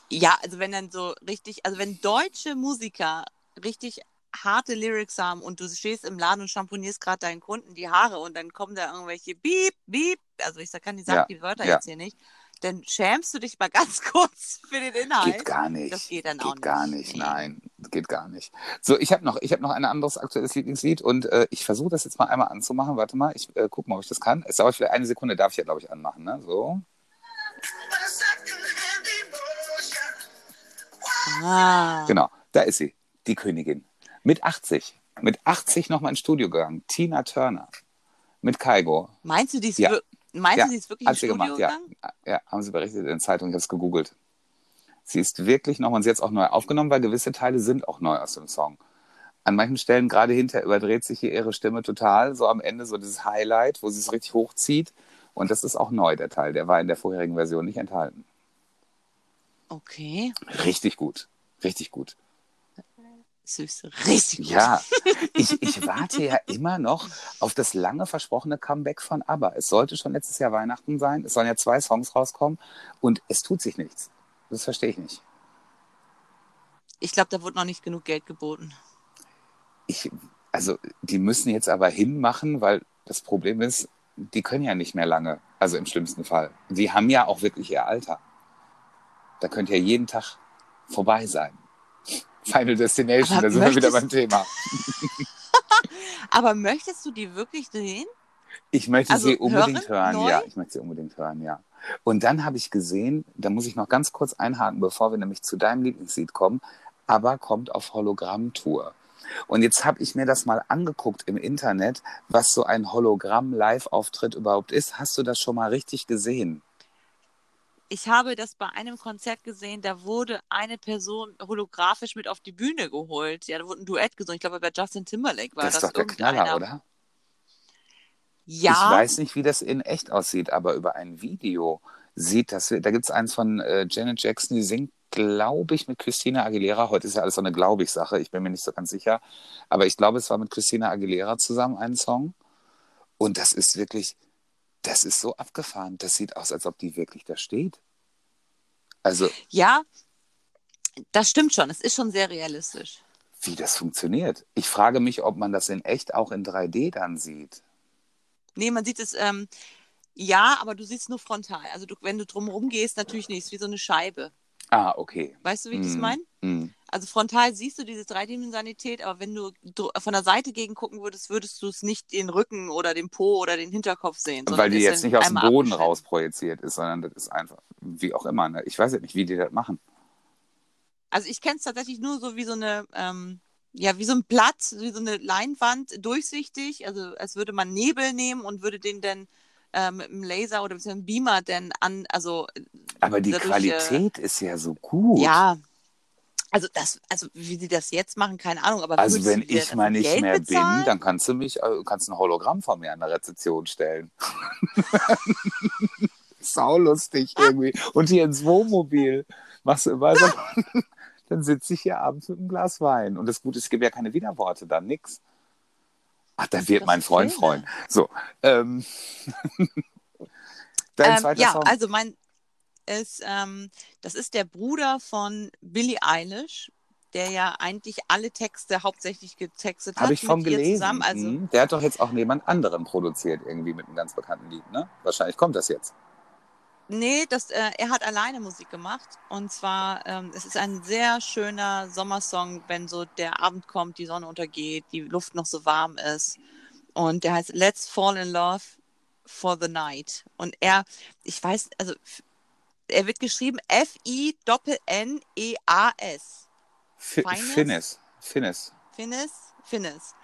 Ja, also wenn dann so richtig, also wenn deutsche Musiker richtig harte Lyrics haben und du stehst im Laden und champonierst gerade deinen Kunden die Haare und dann kommen da irgendwelche Beep, Beep, also ich kann die sagen Ja, die Wörter ja. jetzt hier nicht, dann schämst du dich mal ganz kurz für den Inhalt. Geht gar nicht. Das geht dann geht auch nicht. gar nicht, Nee. nein. Geht gar nicht. So, ich habe noch, ich hab noch ein anderes aktuelles Lieblingslied und äh, ich versuche das jetzt mal einmal anzumachen. Warte mal, ich äh, gucke mal, ob ich das kann. Es dauert vielleicht eine Sekunde, darf ich ja, glaube ich, anmachen. Ne? So. Ah. Genau, da ist sie, die Königin. Mit 80. Mit 80 nochmal ins Studio gegangen. Tina Turner. Mit Kaigo. Meinst du, die ist, Ja. wir- meinst Ja, du, die ist wirklich Hat ins sie Studio gemacht, ja. gegangen? Ja, haben sie berichtet in der Zeitung, ich habe es gegoogelt. Sie ist wirklich nochmal, sie hat es auch neu aufgenommen, weil gewisse Teile sind auch neu aus dem Song. An manchen Stellen, gerade hinter, überdreht sich hier ihre Stimme total. So am Ende so dieses Highlight, wo sie es richtig hochzieht. Und das ist auch neu, der Teil. Der war in der vorherigen Version nicht enthalten. Okay, Richtig gut. Richtig gut. Süß, richtig gut. Ja, ich, ich warte ja immer noch auf das lange versprochene Comeback von ABBA. Es sollte schon letztes Jahr Weihnachten sein. Es sollen ja zwei Songs rauskommen und es tut sich nichts. Das verstehe ich nicht. Ich glaube, da wurde noch nicht genug Geld geboten. Ich, also, die müssen jetzt aber hinmachen, weil das Problem ist, die können ja nicht mehr lange, also im schlimmsten Fall. Die haben ja auch wirklich ihr Alter. Da könnte ja jeden Tag vorbei sein. Final Destination, Aber da sind wir wieder beim Thema. Aber möchtest du die wirklich sehen? Ich möchte Also sie unbedingt hören, hören, ja. Ich möchte sie unbedingt hören, ja. Und dann habe ich gesehen, da muss ich noch ganz kurz einhaken, bevor wir nämlich zu deinem Lieblingslied kommen, aber kommt auf Hologrammtour. Und jetzt habe ich mir das mal angeguckt im Internet, was so ein Hologramm-Live-Auftritt überhaupt ist. Hast du das schon mal richtig gesehen? Ich habe das bei einem Konzert gesehen, da wurde eine Person holographisch mit auf die Bühne geholt. Ja, da wurde ein Duett gesungen. Ich glaube, bei Justin Timberlake war das das. ist doch der. Knaller, oder? Ja, Ich weiß nicht, wie das in echt aussieht, aber über ein Video sieht das, da gibt es eins von äh, Janet Jackson, die singt, glaube ich, mit Christina Aguilera. Heute ist ja alles so eine Glaube-ich-Sache, ich bin mir nicht so ganz sicher. Aber ich glaube, es war mit Christina Aguilera zusammen ein Song. Und das ist wirklich, das ist so abgefahren. Das sieht aus, als ob die wirklich da steht. Also, ja, das stimmt schon. Es ist schon sehr realistisch. wie das funktioniert. Ich frage mich, ob man das in echt auch in 3D dann sieht. Nee, man sieht es, ähm, ja, aber du siehst nur frontal. Also du, wenn du drumherum gehst, natürlich nicht. Es ist wie so eine Scheibe. Ah, okay. Weißt du, wie ich das Mm, meine? mm. Also frontal siehst du diese Dreidimensionalität, aber wenn du von der Seite gegen gucken würdest, würdest du es nicht den Rücken oder den Po oder den Hinterkopf sehen. Weil die jetzt nicht aus dem Boden raus projiziert ist, sondern das ist einfach, wie auch immer. Ne? Ich weiß ja nicht, wie die das machen. Also ich kenne es tatsächlich nur so wie so eine, ähm, ja, wie so ein Blatt, wie so eine Leinwand, durchsichtig. Also als würde man Nebel nehmen und würde den dann äh, mit einem Laser oder mit einem Beamer dann an, also Aber die dadurch, Qualität ist ja so gut. ja. Also das, also wie sie das jetzt machen, keine Ahnung. Aber Also wenn ich mal nicht Geld mehr bezahlen? bin, dann kannst du mich, äh, kannst ein Hologramm von mir an der Rezeption stellen. Sau lustig irgendwie. Und hier ins Wohnmobil machst du immer so, dann sitze ich hier abends mit einem Glas Wein. Und das Gute ist, es gibt ja keine Widerworte, dann nix. Ach, da wird Das mein Freund Schöne. freuen. So. Ähm, dein Ähm, zweiter ja, Song. also mein ist, ähm, das ist der Bruder von Billie Eilish, der ja eigentlich alle Texte hauptsächlich getextet hat Habe ich ihr gelesen. zusammen. Also Mhm. Der hat doch jetzt auch jemand anderen produziert, irgendwie mit einem ganz bekannten Lied, ne? Wahrscheinlich kommt das jetzt. Nee, das, äh, er hat alleine Musik gemacht. Und zwar, ähm, es ist ein sehr schöner Sommersong, wenn so der Abend kommt, die Sonne untergeht, die Luft noch so warm ist. Und der heißt Let's Fall in Love for the Night. Und er, ich weiß, also er wird geschrieben F-I-N-N-E-A-S. Fi- Feines? Finnis. Finnis. Finnis? Finnis.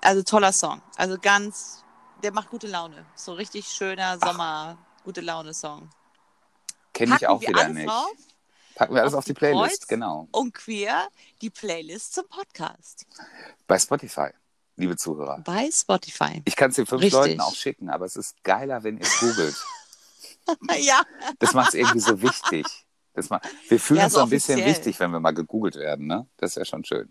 Also toller Song. Also ganz, der macht gute Laune. So richtig schöner Sommer, gute Laune-Song. Kenne ich auch wieder nicht. drauf Packen wir alles auf auf die Playlist, Kreuz? genau. und queer die Playlist zum Podcast Bei Spotify, liebe Zuhörer. bei Spotify. Ich kann es den fünf Richtig. Leuten auch schicken, aber es ist geiler, wenn ihr es googelt. ja, Das macht es irgendwie so wichtig. Das ma wir fühlen Ja, uns so ein bisschen offiziell. wichtig, wenn wir mal gegoogelt werden. Ne? Das wäre schon schön.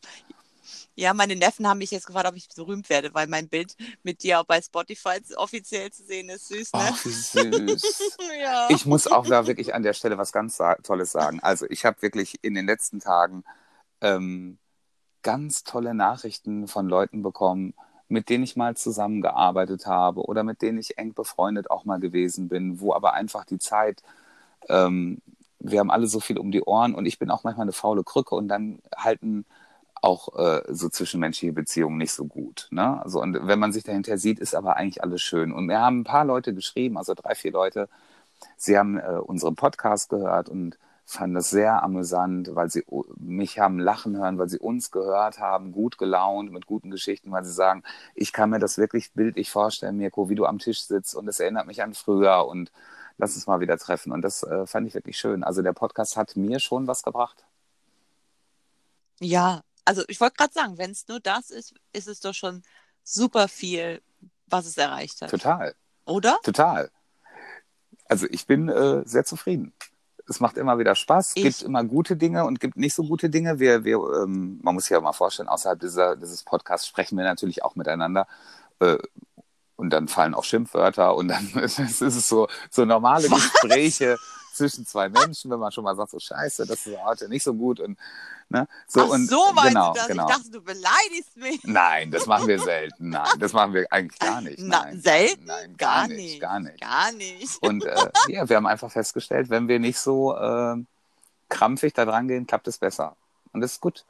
Ja, meine Neffen haben mich jetzt gefragt, ob ich berühmt werde, weil mein Bild mit dir auch bei Spotify offiziell zu sehen ist. Süß, ne? Ach, wie süß. ja. Ich muss auch da wirklich an der Stelle was ganz sa- Tolles sagen. Also ich habe wirklich in den letzten Tagen ähm, ganz tolle Nachrichten von Leuten bekommen, mit denen ich mal zusammengearbeitet habe oder mit denen ich eng befreundet auch mal gewesen bin, wo aber einfach die Zeit, ähm, wir haben alle so viel um die Ohren und ich bin auch manchmal eine faule Krücke und dann halten auch äh, so zwischenmenschliche Beziehungen nicht so gut. Ne? Also, und wenn man sich dahinter sieht, ist aber eigentlich alles schön. Und mir haben ein paar Leute geschrieben, also drei, vier Leute, sie haben äh, unseren Podcast gehört und fanden das sehr amüsant, weil sie mich haben lachen hören, weil sie uns gehört haben, gut gelaunt, mit guten Geschichten, weil sie sagen, ich kann mir das wirklich bildlich vorstellen, Mirko, wie du am Tisch sitzt und es erinnert mich an früher und lass uns mal wieder treffen. Und das äh, fand ich wirklich schön. Also der Podcast hat mir schon was gebracht. ja, also ich wollte gerade sagen, wenn es nur das ist, ist es doch schon super viel, was es erreicht hat. Total. Oder? Total. Also ich bin äh, sehr zufrieden. Es macht immer wieder Spaß. Es Ich- gibt immer gute Dinge und gibt nicht so gute Dinge. Wir, wir, ähm, man muss sich ja mal vorstellen, außerhalb dieser, dieses Podcasts sprechen wir natürlich auch miteinander. Äh, und dann fallen auch Schimpfwörter und dann ist es so, so normale Gespräche zwischen zwei Menschen, wenn man schon mal sagt, so scheiße, das ist heute nicht so gut. Und, ne? so, Ach und, so meinst genau, du das? Genau. Ich dachte, du beleidigst mich. Nein, das machen wir selten. Nein, das machen wir eigentlich gar nicht. Na, Nein, selten? Nein, Gar gar, nicht. nicht, gar nicht. Gar nicht. Und äh, ja, wir haben einfach festgestellt, wenn wir nicht so äh, krampfig da dran gehen, klappt es besser. Und das ist gut.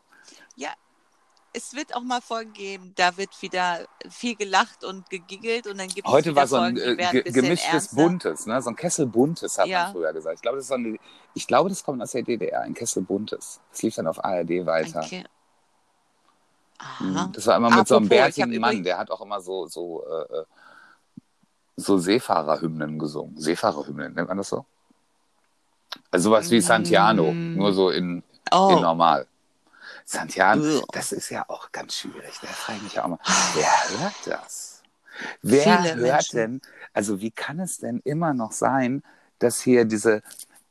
Es wird auch mal Folgen geben, da wird wieder viel gelacht und gegiggelt und dann gibt es Heute war so Folgen, ein die äh, ein gemischtes ernster. Buntes, ne? so ein Kessel Buntes hat Ja. man früher gesagt. Ich glaube, das, so eine, ich glaube, das kommt aus der DDR, ein Kessel Buntes. Das lief dann auf ARD weiter. Okay. Mhm. Das war immer mit so einem Apropos, ich hab bärtigen Mann, der hat auch immer so, so, äh, äh, so Seefahrerhymnen gesungen. Seefahrerhymnen, nennt man das so? Also sowas wie Santiano, Mm. nur so in, Oh, in normal. Santiano, Ugh. das ist ja auch ganz schwierig. Da frage ich mich ja auch mal, wer hört das? Wer Viele hört Menschen. denn, also wie kann es denn immer noch sein, dass hier diese,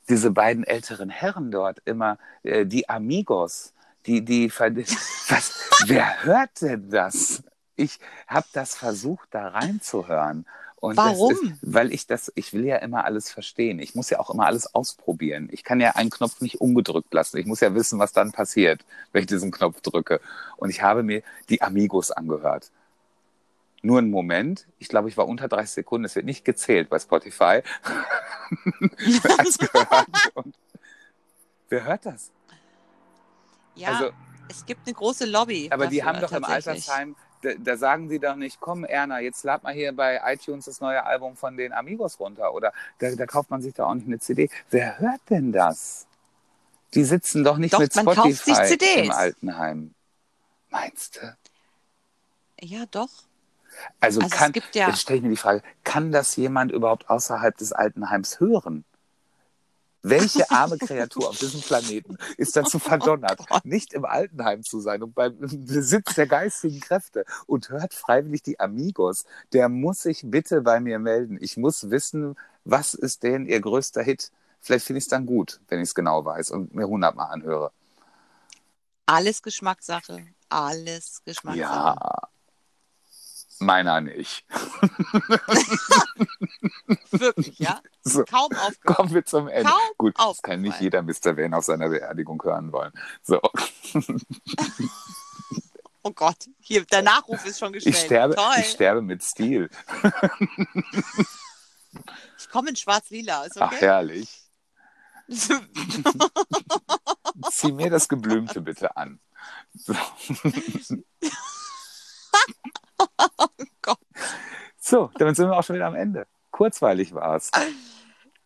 diese beiden älteren Herren dort immer, äh, die Amigos, die, die, was, wer hört denn das? Ich habe das versucht, da reinzuhören. Und Warum? Ist, weil ich das, ich will ja immer alles verstehen. Ich muss ja auch immer alles ausprobieren. Ich kann ja einen Knopf nicht ungedrückt lassen. Ich muss ja wissen, was dann passiert, wenn ich diesen Knopf drücke. Und ich habe mir die Amigos angehört. Nur einen Moment. Ich glaube, ich war unter 30 Sekunden. Es wird nicht gezählt bei Spotify. Und wer hört das? ja, Also, es gibt eine große Lobby. aber die dafür haben doch im. Altersheim, da, da sagen sie doch nicht, komm Erna, jetzt lad mal hier bei iTunes das neue Album von den Amigos runter. Oder da, da kauft man sich doch auch nicht eine CD. Wer hört denn das? Die sitzen doch nicht Doch, mit man kauft sich Spotify CDs. im Altenheim. Meinst du? Ja, doch. Also, Also es kann, gibt ja- jetzt stelle ich mir die Frage, kann das jemand überhaupt außerhalb des Altenheims hören? Welche arme Kreatur auf diesem Planeten ist dazu verdonnert, Oh Gott. nicht im Altenheim zu sein und beim Besitz der geistigen Kräfte und hört freiwillig die Amigos? Der muss sich bitte bei mir melden. Ich muss wissen, was ist denn ihr größter Hit? Vielleicht finde ich es dann gut, wenn ich es genau weiß und mir hundertmal anhöre. Alles Geschmackssache. Alles Geschmackssache. Ja, meiner nicht. Wirklich, ja? So. Kaum aufgehört. Kommen wir zum Ende. Kaum Gut, das kann nicht jeder Mr. Wayne auf seiner Beerdigung hören wollen. So, Oh Gott, hier, der Nachruf ist schon gestellt. ich sterbe, Toll. ich sterbe mit Stil. Ich komme in schwarz-lila, ist Ach, okay? herrlich. Zieh mir das Geblümte bitte an. So. Gott. so, damit sind wir auch schon wieder am Ende. Kurzweilig war es.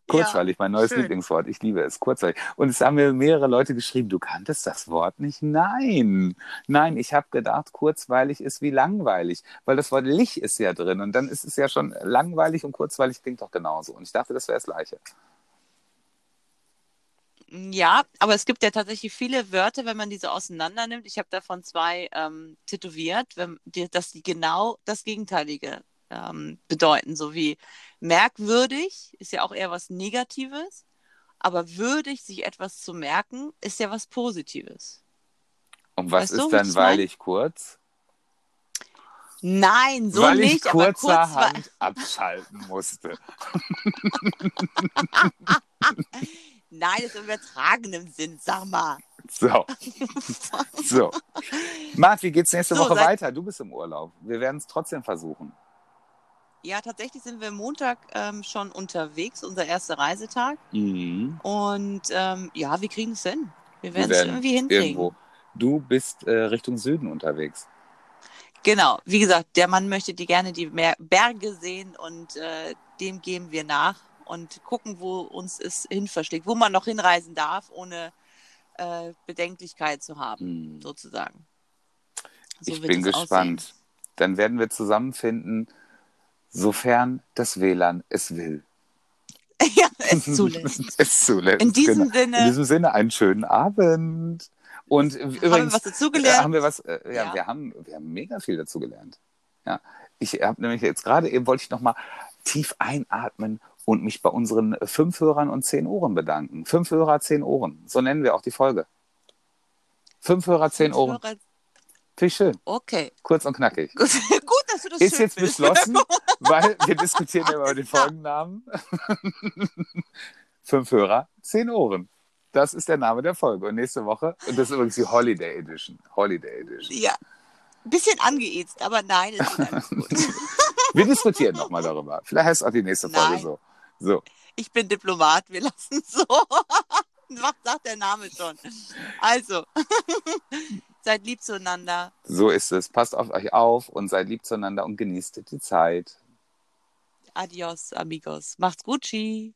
Kurzweilig, mein neues schön. Lieblingswort. Ich liebe es. Kurzweilig. Und es haben mir mehrere Leute geschrieben, du kanntest das Wort nicht? Nein. Nein, ich habe gedacht, kurzweilig ist wie langweilig. Weil das Wort lich ist ja drin. Und dann ist es ja schon langweilig und kurzweilig klingt doch genauso. Und ich dachte, das wäre das Gleiche. Ja, aber es gibt ja tatsächlich viele Wörter, wenn man die so auseinander nimmt. Ich habe davon zwei ähm, tätowiert, wenn, die, dass die genau das Gegenteilige ähm, bedeuten. So wie merkwürdig ist ja auch eher was Negatives, aber würdig, sich etwas zu merken, ist ja was Positives. Und was Weißt du, ist wie dann weilig kurz? Nein, so Weil nicht, ich aber kurz kurzerhand abschalten musste. Nein, das ist im übertragenen Sinn, sag mal. So. So. Mart, wie geht's nächste So, Woche weiter? Du bist im Urlaub. Wir werden es trotzdem versuchen. Ja, tatsächlich sind wir Montag ähm, schon unterwegs, unser erster Reisetag. Mhm. Und ähm, ja, wir kriegen es hin. Wir Wir werden es irgendwie hinkriegen. irgendwo. Du bist äh, Richtung Süden unterwegs. Genau, wie gesagt, der Mann möchte die gerne die Berge sehen und äh, dem geben wir nach und gucken, wo uns es hin verschlägt, wo man noch hinreisen darf, ohne äh, Bedenklichkeit zu haben, Mhm. sozusagen. So ich bin es gespannt. Dann werden wir zusammenfinden, sofern das WLAN es will. aussehen. ja, es zulässt. es zulässt. In diesem genau. Sinne In diesem Sinne einen schönen Abend. Und haben wir was dazugelernt. Äh, haben wir was, äh, ja, Ja. Wir, haben, wir haben mega viel dazu gelernt. Ja. Ich habe nämlich jetzt gerade eben wollte ich nochmal tief einatmen und mich bei unseren fünf Hörern und zehn Ohren bedanken. Fünf Hörer, zehn Ohren. So nennen wir auch die Folge. Fünf Hörer, zehn Ohren. Hörer- Finde ich schön. Okay, Kurz und knackig. gut, dass du das Ist jetzt findest. beschlossen, weil wir diskutieren ja über den Folgennamen. Fünf Hörer, zehn Ohren. Das ist der Name der Folge. Und nächste Woche, und das ist übrigens die Holiday Edition. Holiday Edition. Ja. Ein bisschen angeätzt, aber nein, es ist alles gut. Wir diskutieren nochmal darüber. Vielleicht heißt auch die nächste Folge Nein. so. So, Ich bin Diplomat, wir lassen es so. Was sagt der Name schon? Also, seid lieb zueinander. so ist es. Passt auf euch auf und seid lieb zueinander und genießt die Zeit. Adios, amigos. Macht's gut, Chi.